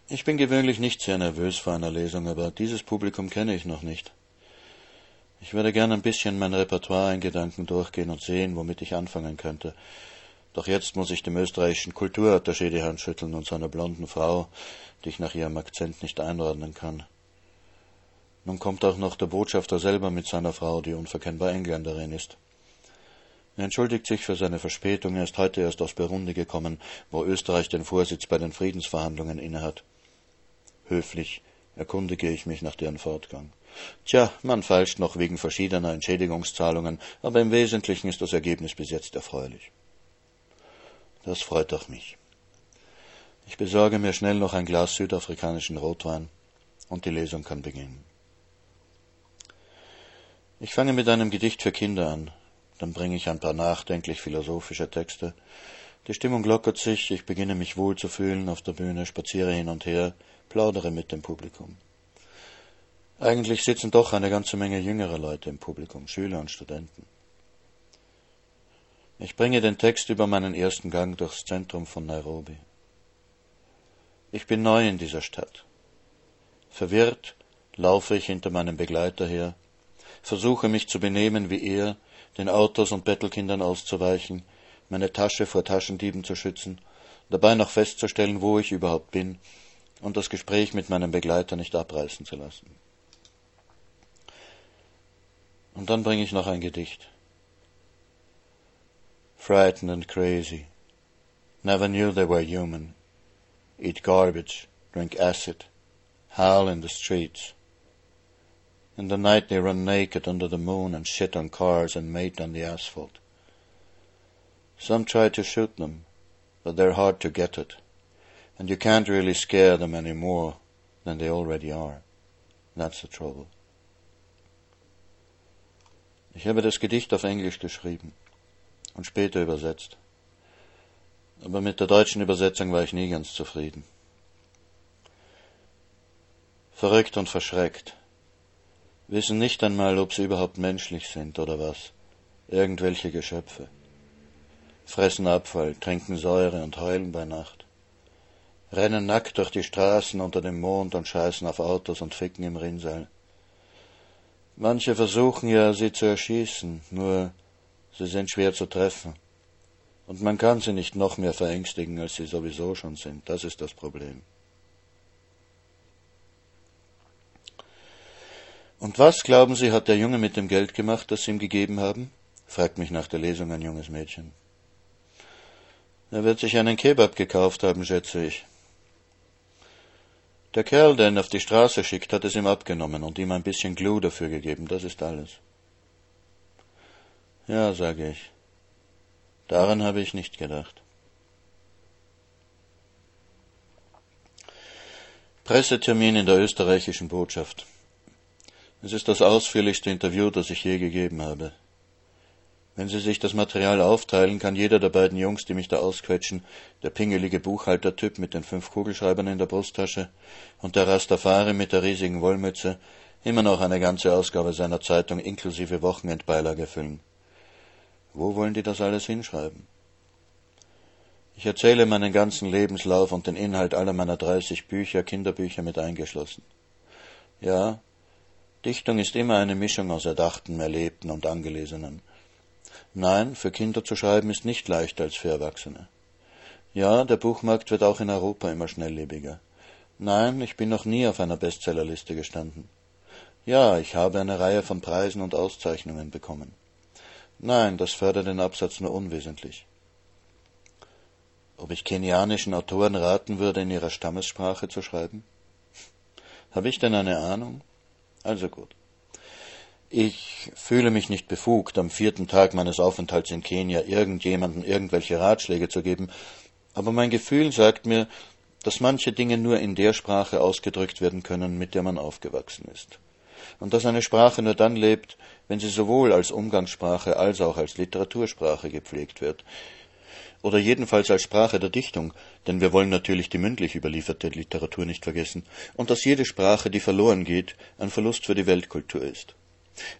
Ich bin gewöhnlich nicht sehr nervös vor einer Lesung, aber dieses Publikum kenne ich noch nicht. Ich werde gern ein bisschen mein Repertoire in Gedanken durchgehen und sehen, womit ich anfangen könnte. Doch jetzt muss ich dem österreichischen Kulturattaché die Hand schütteln und seiner blonden Frau, die ich nach ihrem Akzent nicht einordnen kann. Nun kommt auch noch der Botschafter selber mit seiner Frau, die unverkennbar Engländerin ist. Er entschuldigt sich für seine Verspätung, er ist heute erst aus Burundi gekommen, wo Österreich den Vorsitz bei den Friedensverhandlungen innehat. Höflich erkundige ich mich nach deren Fortgang. Tja, man feilscht noch wegen verschiedener Entschädigungszahlungen, aber im Wesentlichen ist das Ergebnis bis jetzt erfreulich. Das freut auch mich. Ich besorge mir schnell noch ein Glas südafrikanischen Rotwein und die Lesung kann beginnen. Ich fange mit einem Gedicht für Kinder an, dann bringe ich ein paar nachdenklich philosophische Texte, Die Stimmung lockert sich, ich beginne mich wohl zu fühlen auf der Bühne, spaziere hin und her, plaudere mit dem Publikum. Eigentlich sitzen doch eine ganze Menge jüngerer Leute im Publikum, Schüler und Studenten. Ich bringe den Text über meinen ersten Gang durchs Zentrum von Nairobi. Ich bin neu in dieser Stadt. Verwirrt laufe ich hinter meinem Begleiter her, versuche mich zu benehmen wie er, den Autos und Bettelkindern auszuweichen, meine Tasche vor Taschendieben zu schützen, dabei noch festzustellen, wo ich überhaupt bin und das Gespräch mit meinem Begleiter nicht abreißen zu lassen. Und dann bringe ich noch ein Gedicht. Frightened and crazy. Never knew they were human. Eat garbage, drink acid, howl in the streets. In the night they run naked under the moon and shit on cars and mate on the asphalt. Some try to shoot them, but they're hard to get at, and you can't really scare them any more than they already are. That's the trouble. Ich habe das Gedicht auf Englisch geschrieben und später übersetzt. Aber mit der deutschen Übersetzung war ich nie ganz zufrieden. Verrückt und verschreckt. Wissen nicht einmal, ob sie überhaupt menschlich sind oder was. Irgendwelche Geschöpfe. Fressen Abfall, trinken Säure und heulen bei Nacht. Rennen nackt durch die Straßen unter dem Mond und scheißen auf Autos und ficken im Rinnsal. Manche versuchen ja, sie zu erschießen, nur sie sind schwer zu treffen. Und man kann sie nicht noch mehr verängstigen, als sie sowieso schon sind. Das ist das Problem. Und was, glauben Sie, hat der Junge mit dem Geld gemacht, das Sie ihm gegeben haben? fragt mich nach der Lesung ein junges Mädchen. Er wird sich einen Kebab gekauft haben, schätze ich. Der Kerl, der ihn auf die Straße schickt, hat es ihm abgenommen und ihm ein bisschen Glue dafür gegeben, das ist alles. Ja, sage ich. Daran habe ich nicht gedacht. Pressetermin in der österreichischen Botschaft. Es ist das ausführlichste Interview, das ich je gegeben habe. Wenn Sie sich das Material aufteilen, kann jeder der beiden Jungs, die mich da ausquetschen, der pingelige Buchhaltertyp mit den fünf Kugelschreibern in der Brusttasche und der Rastafari mit der riesigen Wollmütze, immer noch eine ganze Ausgabe seiner Zeitung inklusive Wochenendbeilage füllen. Wo wollen die das alles hinschreiben? Ich erzähle meinen ganzen Lebenslauf und den Inhalt aller meiner dreißig Bücher, Kinderbücher mit eingeschlossen. Ja, Dichtung ist immer eine Mischung aus Erdachten, Erlebten und Angelesenen. Nein, für Kinder zu schreiben ist nicht leichter als für Erwachsene. Ja, der Buchmarkt wird auch in Europa immer schnelllebiger. Nein, ich bin noch nie auf einer Bestsellerliste gestanden. Ja, ich habe eine Reihe von Preisen und Auszeichnungen bekommen. Nein, das fördert den Absatz nur unwesentlich. Ob ich kenianischen Autoren raten würde, in ihrer Stammessprache zu schreiben? Habe ich denn eine Ahnung? Also gut. Ich fühle mich nicht befugt, am vierten Tag meines Aufenthalts in Kenia irgendjemandem irgendwelche Ratschläge zu geben, aber mein Gefühl sagt mir, dass manche Dinge nur in der Sprache ausgedrückt werden können, mit der man aufgewachsen ist. Und dass eine Sprache nur dann lebt, wenn sie sowohl als Umgangssprache als auch als Literatursprache gepflegt wird. Oder jedenfalls als Sprache der Dichtung, denn wir wollen natürlich die mündlich überlieferte Literatur nicht vergessen, und dass jede Sprache, die verloren geht, ein Verlust für die Weltkultur ist.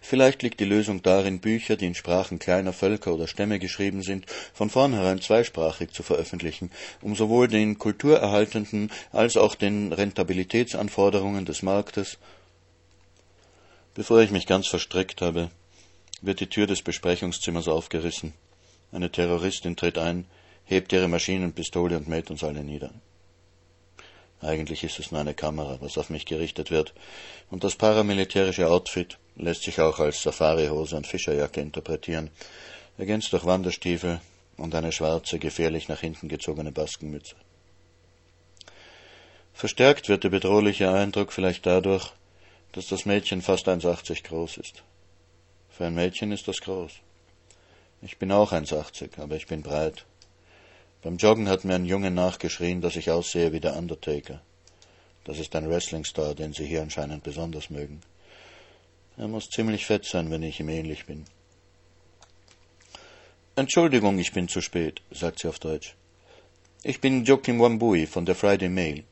Vielleicht liegt die Lösung darin, Bücher, die in Sprachen kleiner Völker oder Stämme geschrieben sind, von vornherein zweisprachig zu veröffentlichen, um sowohl den kulturerhaltenden als auch den Rentabilitätsanforderungen des Marktes Bevor ich mich ganz verstrickt habe, wird die Tür des Besprechungszimmers aufgerissen. Eine Terroristin tritt ein, hebt ihre Maschinenpistole und mäht uns alle nieder. Eigentlich ist es nur eine Kamera, was auf mich gerichtet wird, und das paramilitärische Outfit lässt sich auch als Safarihose und Fischerjacke interpretieren, ergänzt durch Wanderstiefel und eine schwarze, gefährlich nach hinten gezogene Baskenmütze. Verstärkt wird der bedrohliche Eindruck vielleicht dadurch, dass das Mädchen fast 1,80 groß ist. Für ein Mädchen ist das groß. Ich bin auch 1,80, aber ich bin breit. Beim Joggen hat mir ein Junge nachgeschrien, dass ich aussehe wie der Undertaker. Das ist ein Wrestlingstar, den Sie hier anscheinend besonders mögen. Er muss ziemlich fett sein, wenn ich ihm ähnlich bin. Entschuldigung, ich bin zu spät, sagt sie auf Deutsch. Ich bin Joachim Wambui von der Friday Mail.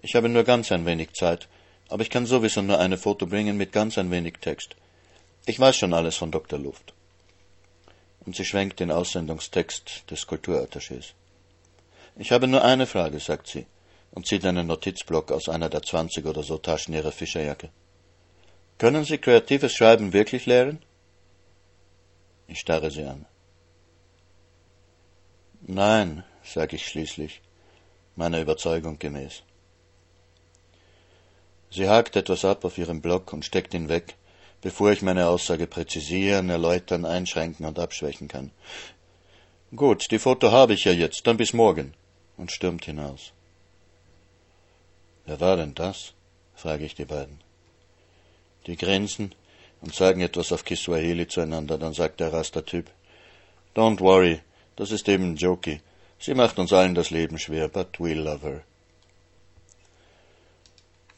Ich habe nur ganz ein wenig Zeit, aber ich kann sowieso nur eine Foto bringen mit ganz ein wenig Text. Ich weiß schon alles von Dr. Luft. Und sie schwenkt den Aussendungstext des Kulturattachés. Ich habe nur eine Frage, sagt sie und zieht einen Notizblock aus einer der zwanzig oder so Taschen ihrer Fischerjacke. Können Sie kreatives Schreiben wirklich lehren? Ich starre sie an. Nein, sage ich schließlich, meiner Überzeugung gemäß. Sie hakt etwas ab auf ihrem Block und steckt ihn weg, bevor ich meine Aussage präzisieren, erläutern, einschränken und abschwächen kann. Gut, die Foto habe ich ja jetzt, dann bis morgen, und stürmt hinaus. Wer war denn das? frage ich die beiden. Die grinsen und sagen etwas auf Kiswahili zueinander, dann sagt der Rasta-Typ, Don't worry, das ist eben Jokey. Sie macht uns allen das Leben schwer, but we love her.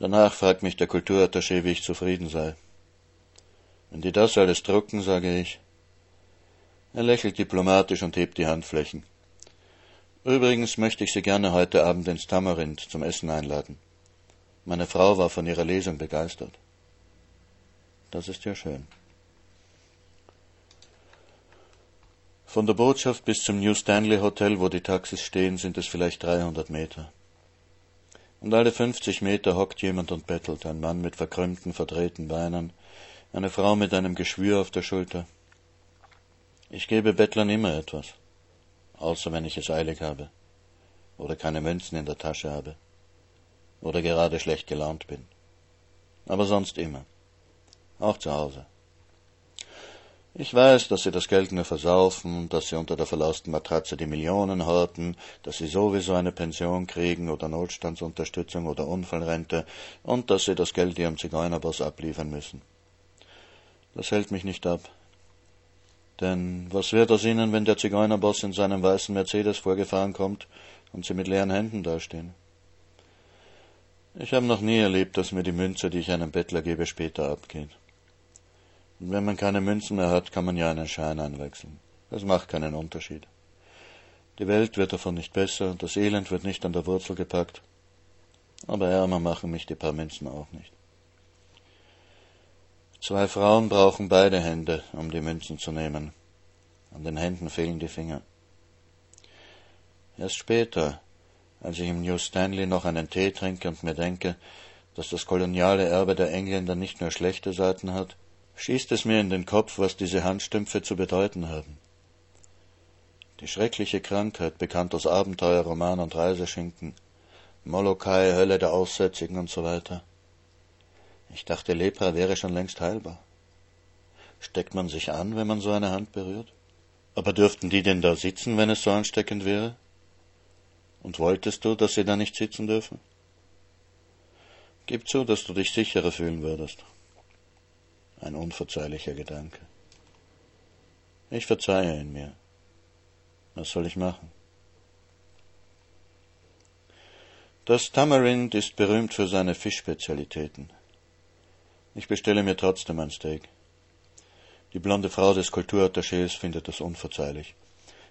Danach fragt mich der Kulturattaché, wie ich zufrieden sei. Wenn die das alles drucken, sage ich. Er lächelt diplomatisch und hebt die Handflächen. Übrigens möchte ich Sie gerne heute Abend ins Tamarind zum Essen einladen. Meine Frau war von ihrer Lesung begeistert. Das ist ja schön. Von der Botschaft bis zum New Stanley Hotel, wo die Taxis stehen, sind es vielleicht 300 Meter. Und alle 50 Meter hockt jemand und bettelt, ein Mann mit verkrümmten, verdrehten Beinen, eine Frau mit einem Geschwür auf der Schulter. Ich gebe Bettlern immer etwas, außer wenn ich es eilig habe oder keine Münzen in der Tasche habe oder gerade schlecht gelaunt bin. Aber sonst immer. Auch zu Hause. Ich weiß, dass sie das Geld nur versaufen, dass sie unter der verlausten Matratze die Millionen horten, dass sie sowieso eine Pension kriegen oder Notstandsunterstützung oder Unfallrente und dass sie das Geld ihrem Zigeunerboss abliefern müssen. Das hält mich nicht ab. Denn was wird aus ihnen, wenn der Zigeunerboss in seinem weißen Mercedes vorgefahren kommt und sie mit leeren Händen dastehen? Ich habe noch nie erlebt, dass mir die Münze, die ich einem Bettler gebe, später abgeht. Und wenn man keine Münzen mehr hat, kann man ja einen Schein einwechseln. Das macht keinen Unterschied. Die Welt wird davon nicht besser, das Elend wird nicht an der Wurzel gepackt. Aber ärmer machen mich die paar Münzen auch nicht. Zwei Frauen brauchen beide Hände, um die Münzen zu nehmen. An den Händen fehlen die Finger. Erst später, als ich im New Stanley noch einen Tee trinke und mir denke, dass das koloniale Erbe der Engländer nicht nur schlechte Seiten hat, schießt es mir in den Kopf, was diese Handstümpfe zu bedeuten haben. Die schreckliche Krankheit, bekannt aus Abenteuerroman und Reiseschinken, Molokai, Hölle der Aussätzigen und so weiter. Ich dachte, Lepra wäre schon längst heilbar. Steckt man sich an, wenn man so eine Hand berührt? Aber dürften die denn da sitzen, wenn es so ansteckend wäre? Und wolltest du, dass sie da nicht sitzen dürfen? Gib zu, dass du dich sicherer fühlen würdest. Ein unverzeihlicher Gedanke. Ich verzeihe ihn mir. Was soll ich machen? Das Tamarind ist berühmt für seine Fischspezialitäten. Ich bestelle mir trotzdem ein Steak. Die blonde Frau des Kulturattachés findet das unverzeihlich.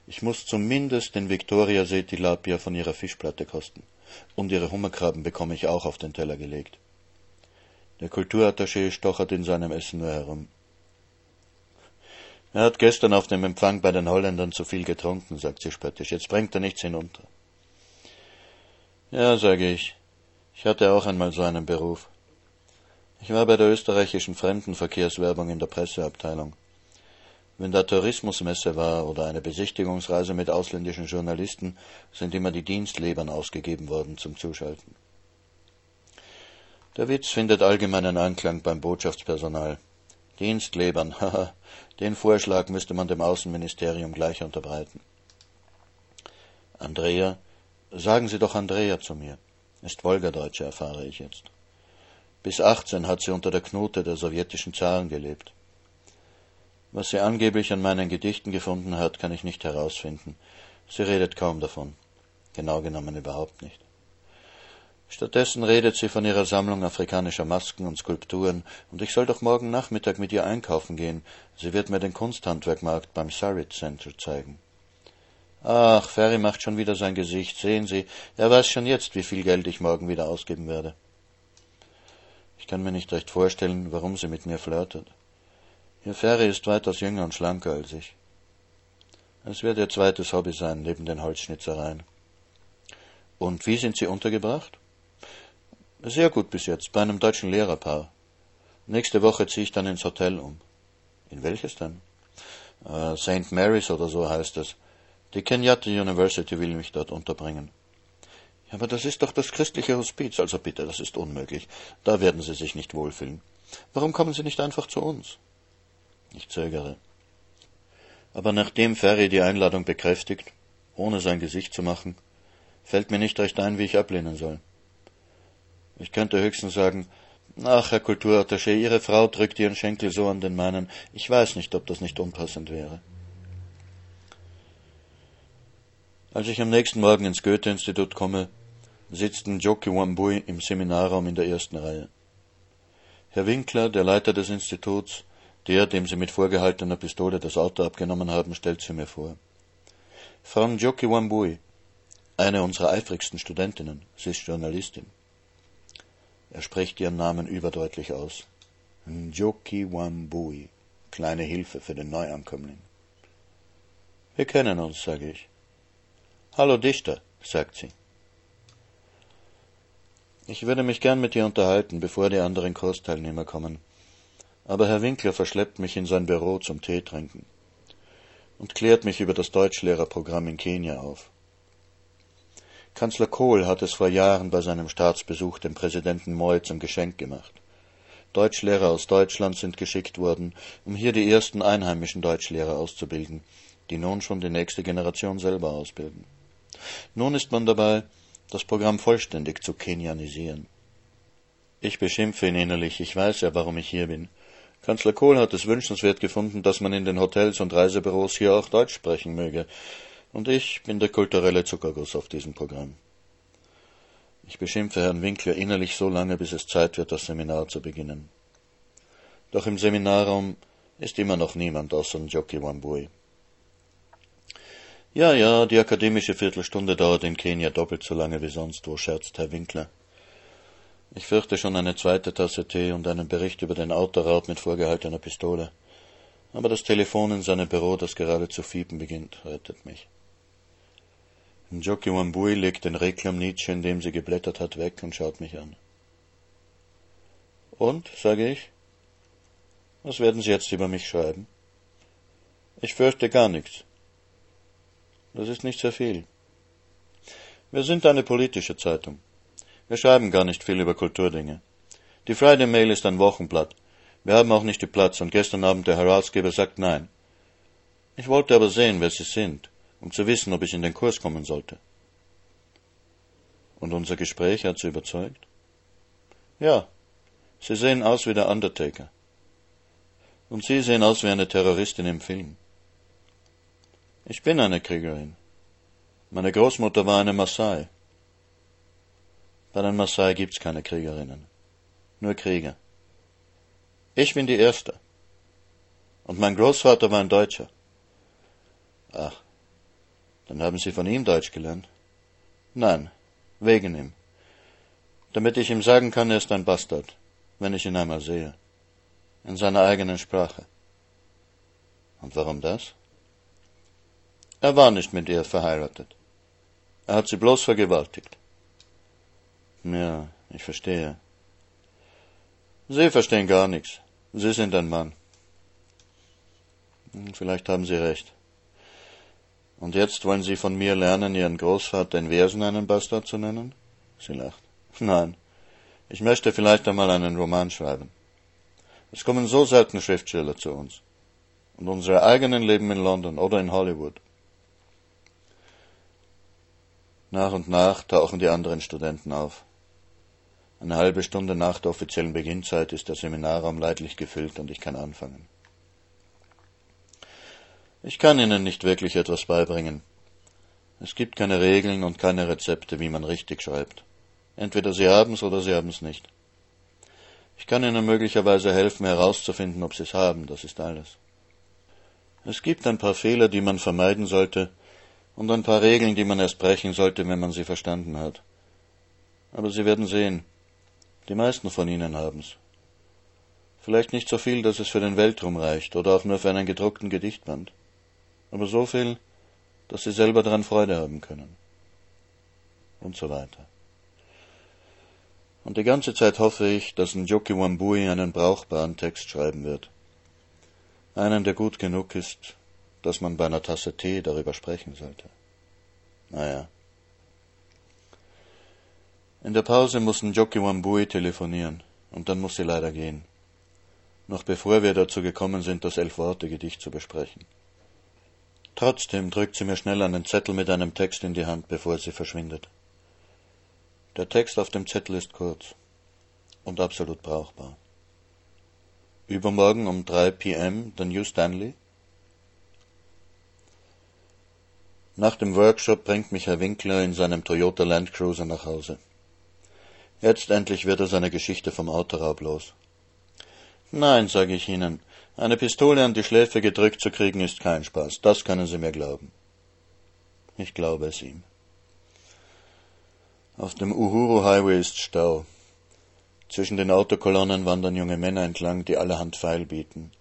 Ich muss zumindest den Victoria See Tilapia von ihrer Fischplatte kosten. Und ihre Hummerkrabben bekomme ich auch auf den Teller gelegt. Der Kulturattaché stochert in seinem Essen nur herum. Er hat gestern auf dem Empfang bei den Holländern zu viel getrunken, sagt sie spöttisch. Jetzt bringt er nichts hinunter. Ja, sage ich. Ich hatte auch einmal so einen Beruf. Ich war bei der österreichischen Fremdenverkehrswerbung in der Presseabteilung. Wenn da Tourismusmesse war oder eine Besichtigungsreise mit ausländischen Journalisten, sind immer die Dienstlebern ausgegeben worden zum Zuschalten. Der Witz findet allgemeinen Anklang beim Botschaftspersonal. Dienstlebern, haha, den Vorschlag müsste man dem Außenministerium gleich unterbreiten. Andrea, sagen Sie doch Andrea zu mir. Ist Wolgadeutsche, erfahre ich jetzt. Bis 18 hat sie unter der Knute der sowjetischen Zaren gelebt. Was sie angeblich an meinen Gedichten gefunden hat, kann ich nicht herausfinden. Sie redet kaum davon. Genau genommen überhaupt nicht. Stattdessen redet sie von ihrer Sammlung afrikanischer Masken und Skulpturen, und ich soll doch morgen Nachmittag mit ihr einkaufen gehen. Sie wird mir den Kunsthandwerkmarkt beim Surrey Center zeigen. Ach, Ferry macht schon wieder sein Gesicht. Sehen Sie, er weiß schon jetzt, wie viel Geld ich morgen wieder ausgeben werde. Ich kann mir nicht recht vorstellen, warum sie mit mir flirtet. Ihr Ferry ist weitaus jünger und schlanker als ich. Es wird ihr zweites Hobby sein, neben den Holzschnitzereien. Und wie sind Sie untergebracht? Sehr gut bis jetzt, bei einem deutschen Lehrerpaar. Nächste Woche ziehe ich dann ins Hotel um. In welches denn? Äh, St. Mary's oder so heißt es. Die Kenyatta University will mich dort unterbringen. Aber das ist doch das christliche Hospiz, also bitte, das ist unmöglich. Da werden Sie sich nicht wohlfühlen. Warum kommen Sie nicht einfach zu uns? Ich zögere. Aber nachdem Ferry die Einladung bekräftigt, ohne sein Gesicht zu machen, fällt mir nicht recht ein, wie ich ablehnen soll. Ich könnte höchstens sagen, ach, Herr Kulturattaché, Ihre Frau drückt Ihren Schenkel so an den meinen. Ich weiß nicht, ob das nicht unpassend wäre. Als ich am nächsten Morgen ins Goethe-Institut komme, sitzt Njoki Wambui im Seminarraum in der ersten Reihe. Herr Winkler, der Leiter des Instituts, der, dem sie mit vorgehaltener Pistole das Auto abgenommen haben, stellt sie mir vor. Frau Njoki Wambui, eine unserer eifrigsten Studentinnen, sie ist Journalistin. Er spricht ihren Namen überdeutlich aus. Njoki Wambui, kleine Hilfe für den Neuankömmling. Wir kennen uns, sage ich. Hallo Dichter, sagt sie. Ich würde mich gern mit ihr unterhalten, bevor die anderen Kursteilnehmer kommen. Aber Herr Winkler verschleppt mich in sein Büro zum Teetrinken und klärt mich über das Deutschlehrerprogramm in Kenia auf. Kanzler Kohl hat es vor Jahren bei seinem Staatsbesuch dem Präsidenten Moi zum Geschenk gemacht. Deutschlehrer aus Deutschland sind geschickt worden, um hier die ersten einheimischen Deutschlehrer auszubilden, die nun schon die nächste Generation selber ausbilden. Nun ist man dabei, das Programm vollständig zu kenianisieren. Ich beschimpfe ihn innerlich, ich weiß ja, warum ich hier bin. Kanzler Kohl hat es wünschenswert gefunden, dass man in den Hotels und Reisebüros hier auch Deutsch sprechen möge, und ich bin der kulturelle Zuckerguss auf diesem Programm. Ich beschimpfe Herrn Winkler innerlich so lange, bis es Zeit wird, das Seminar zu beginnen. Doch im Seminarraum ist immer noch niemand außer Njoki Wambui. Ja, ja, die akademische Viertelstunde dauert in Kenia doppelt so lange wie sonst wo, scherzt Herr Winkler. Ich fürchte schon eine zweite Tasse Tee und einen Bericht über den Autoraub mit vorgehaltener Pistole. Aber das Telefon in seinem Büro, das gerade zu fiepen beginnt, rettet mich. Njoki Wambui legt den Reklam Nietzsche, in dem sie geblättert hat, weg und schaut mich an. Und, sage ich, was werden Sie jetzt über mich schreiben? Ich fürchte gar nichts. Das ist nicht sehr viel. Wir sind eine politische Zeitung. Wir schreiben gar nicht viel über Kulturdinge. Die Friday Mail ist ein Wochenblatt. Wir haben auch nicht die Platz und gestern Abend der Herausgeber sagt nein. Ich wollte aber sehen, wer Sie sind, um zu wissen, ob ich in den Kurs kommen sollte. Und unser Gespräch hat Sie überzeugt? Ja, Sie sehen aus wie der Undertaker. Und Sie sehen aus wie eine Terroristin im Film. Ich bin eine Kriegerin. Meine Großmutter war eine Maasai. Bei den Maasai gibt's keine Kriegerinnen, nur Krieger. Ich bin die Erste. Und mein Großvater war ein Deutscher. Ach, dann haben Sie von ihm Deutsch gelernt? Nein, wegen ihm. Damit ich ihm sagen kann, er ist ein Bastard, wenn ich ihn einmal sehe. In seiner eigenen Sprache. Und warum das? Er war nicht mit ihr verheiratet. Er hat sie bloß vergewaltigt. Ja, ich verstehe. Sie verstehen gar nichts. Sie sind ein Mann. Hm, vielleicht haben Sie recht. Und jetzt wollen Sie von mir lernen, Ihren Großvater in Versen einen Bastard zu nennen? Sie lacht. Nein. Ich möchte vielleicht einmal einen Roman schreiben. Es kommen so selten Schriftsteller zu uns. Und unsere eigenen leben in London oder in Hollywood. Nach und nach tauchen die anderen Studenten auf. Eine halbe Stunde nach der offiziellen Beginnzeit ist der Seminarraum leidlich gefüllt und ich kann anfangen. Ich kann Ihnen nicht wirklich etwas beibringen. Es gibt keine Regeln und keine Rezepte, wie man richtig schreibt. Entweder Sie haben's oder Sie haben's nicht. Ich kann Ihnen möglicherweise helfen, herauszufinden, ob Sie es haben, das ist alles. Es gibt ein paar Fehler, die man vermeiden sollte, und ein paar Regeln, die man erst brechen sollte, wenn man sie verstanden hat. Aber Sie werden sehen, die meisten von Ihnen haben's. Vielleicht nicht so viel, dass es für den Weltruhm reicht, oder auch nur für einen gedruckten Gedichtband. Aber so viel, dass Sie selber daran Freude haben können. Und so weiter. Und die ganze Zeit hoffe ich, dass Njoki Wambui einen brauchbaren Text schreiben wird. Einen, der gut genug ist, dass man bei einer Tasse Tee darüber sprechen sollte. Naja. In der Pause muss Njoki Wambui telefonieren, und dann muss sie leider gehen. Noch bevor wir dazu gekommen sind, das Elf-Worte-Gedicht zu besprechen. Trotzdem drückt sie mir schnell einen Zettel mit einem Text in die Hand, bevor sie verschwindet. Der Text auf dem Zettel ist kurz und absolut brauchbar. Übermorgen um 3 p.m. The New Stanley. Nach dem Workshop bringt mich Herr Winkler in seinem Toyota Land Cruiser nach Hause. Jetzt endlich wird er seine Geschichte vom Autoraub los. Nein, sage ich Ihnen, eine Pistole an die Schläfe gedrückt zu kriegen ist kein Spaß, das können Sie mir glauben. Ich glaube es ihm. Auf dem Uhuru Highway ist Stau. Zwischen den Autokolonnen wandern junge Männer entlang, die allerhand Pfeil bieten.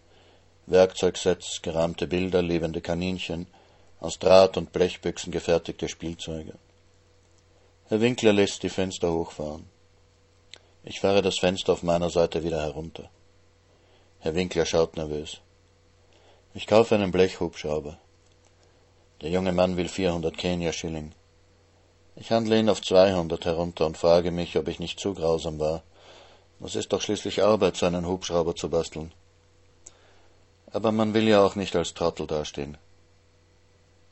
Werkzeugsets, gerahmte Bilder, lebende Kaninchen, aus Draht und Blechbüchsen gefertigte Spielzeuge. Herr Winkler lässt die Fenster hochfahren. Ich fahre das Fenster auf meiner Seite wieder herunter. Herr Winkler schaut nervös. Ich kaufe einen Blechhubschrauber. Der junge Mann will 400 Kenia-Schilling. Ich handle ihn auf 200 herunter und frage mich, ob ich nicht zu grausam war. Das ist doch schließlich Arbeit, so einen Hubschrauber zu basteln. Aber man will ja auch nicht als Trottel dastehen.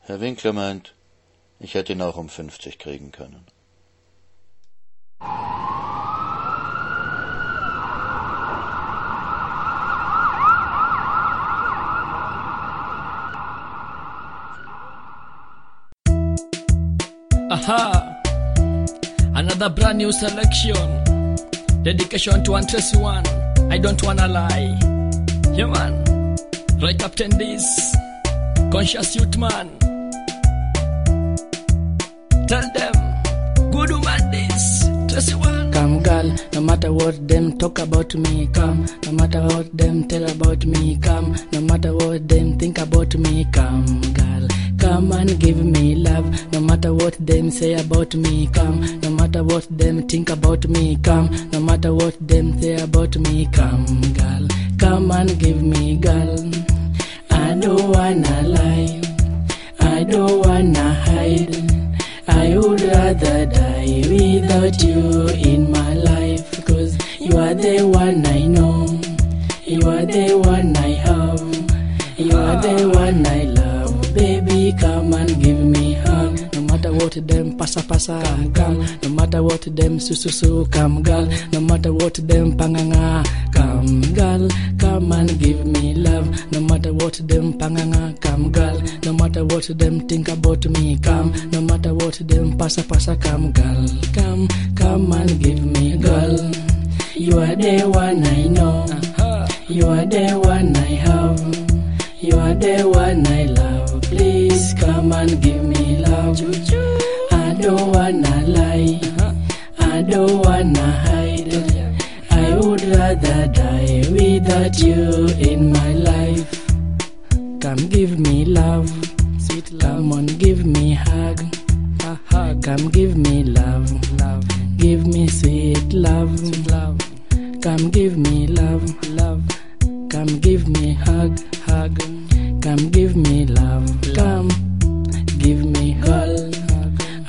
Herr Winkler meint, ich hätte ihn auch um 50 kriegen können. Aha, another brand new selection. Dedication to Antresi One. I don't wanna lie. Yeah, man. Right Captain this. Conscious youth man. Tell them. Good woman this. Come, girl, no matter what them talk about me, come. No matter what them tell about me, come. No matter what them think about me, come, girl. Come and give me love. No matter what them say about me, come. No matter what them think about me, come. No matter what them say about me, come, girl. Come and give me, girl. I don't wanna lie. I don't wanna. Would rather die without you in my life. Cause you are the one I know. You are the one I have. You are the one I love. Baby, come and give me hug. No matter what them pasa pasa, come. No matter what them su su su, come, girl. No matter what them panganga, come, girl. Come and give me love. No matter what them panganga, come, girl. No matter what them think about me, come. No matter what them pasa pasa, come, girl. Come, come and give me, girl. You are the one I know. Uh-huh. You are the one I have. You are the one I love. Please come and give me love. I don't wanna lie. Uh-huh. I don't wanna hide. I would rather die without you in my life. Come give me love. Sweet love. Come on, give me hug. A hug. Come give me love. Love. Give me sweet love. Sweet love. Come give me love. Love. Come give me hug. Hug. Come give me love. Come give me hug.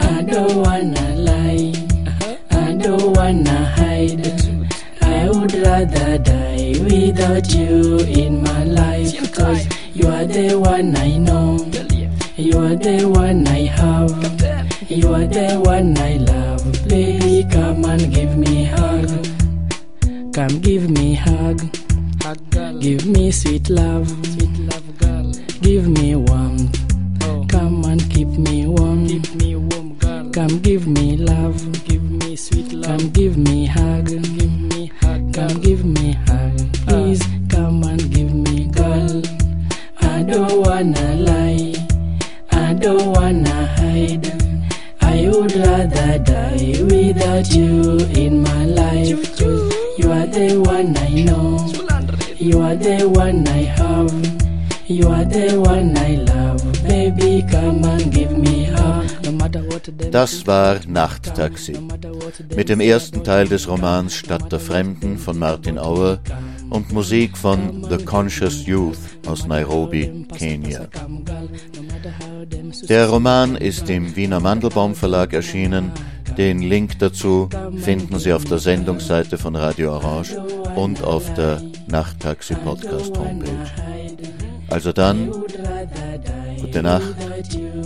I don't wanna lie. Uh-huh. I don't wanna hide. I rather die without you in my life. Cause you are the one I know. You are the one I have. You are the one I love. Baby, come and give me hug. Come give me hug. Give me sweet love. Sweet love, girl. Give me warmth. Oh. Come and keep me warm. Keep me warm, girl. Come give me love. Give me sweet love. Come give me hug, give me hug, come give me hug. Please come and give me girl. I don't wanna lie, I don't wanna hide. I would rather die without you in my life. 'cause you are the one I know, you are the one I have, you are the one I love. Baby, come and give me Das war Nachttaxi. Mit dem ersten Teil des Romans Stadt der Fremden von Martin Auer und Musik von The Conscious Youth aus Nairobi, Kenia. Der Roman ist im Wiener Mandelbaum Verlag erschienen. Den Link dazu finden Sie auf der Sendungsseite von Radio Orange und auf der Nachttaxi Podcast Homepage. Also dann, gute Nacht,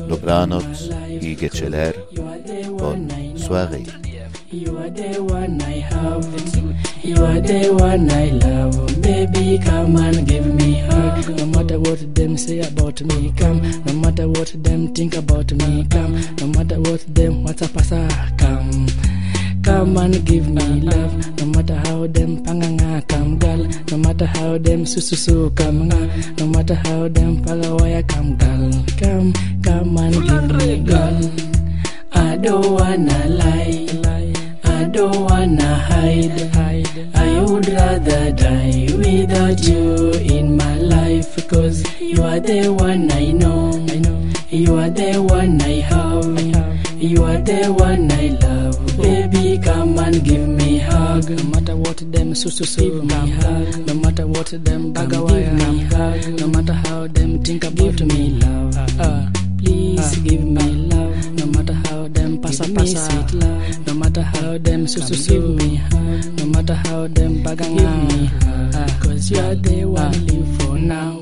dobranoc i geceler, bonne soirée. You are the one I have. You are the one I love. Baby, come and give me hug. No matter what them say about me, come. No matter what them think about me, come. No matter what them what's up, come. Come and give me love. No matter how them panganga come, girl. No matter how them sususu come, nga. No matter how them pagawaya come, girl. Come, come and give me girl. I don't wanna lie. I don't wanna hide. I would rather die without you in my life. Cause you are the one I know. You are the one I have. You are the one I love. Baby, come and give me hug. No matter what them susu so give me hug. No matter what them bagawaya come. hug. No matter how them think about give me love. Uh, uh, please uh, give me love. No matter how them pasa pasa. Sweet love. No matter how them susu so give me hug. No matter how them baganga. Uh, Cause you are the uh. one I live for now.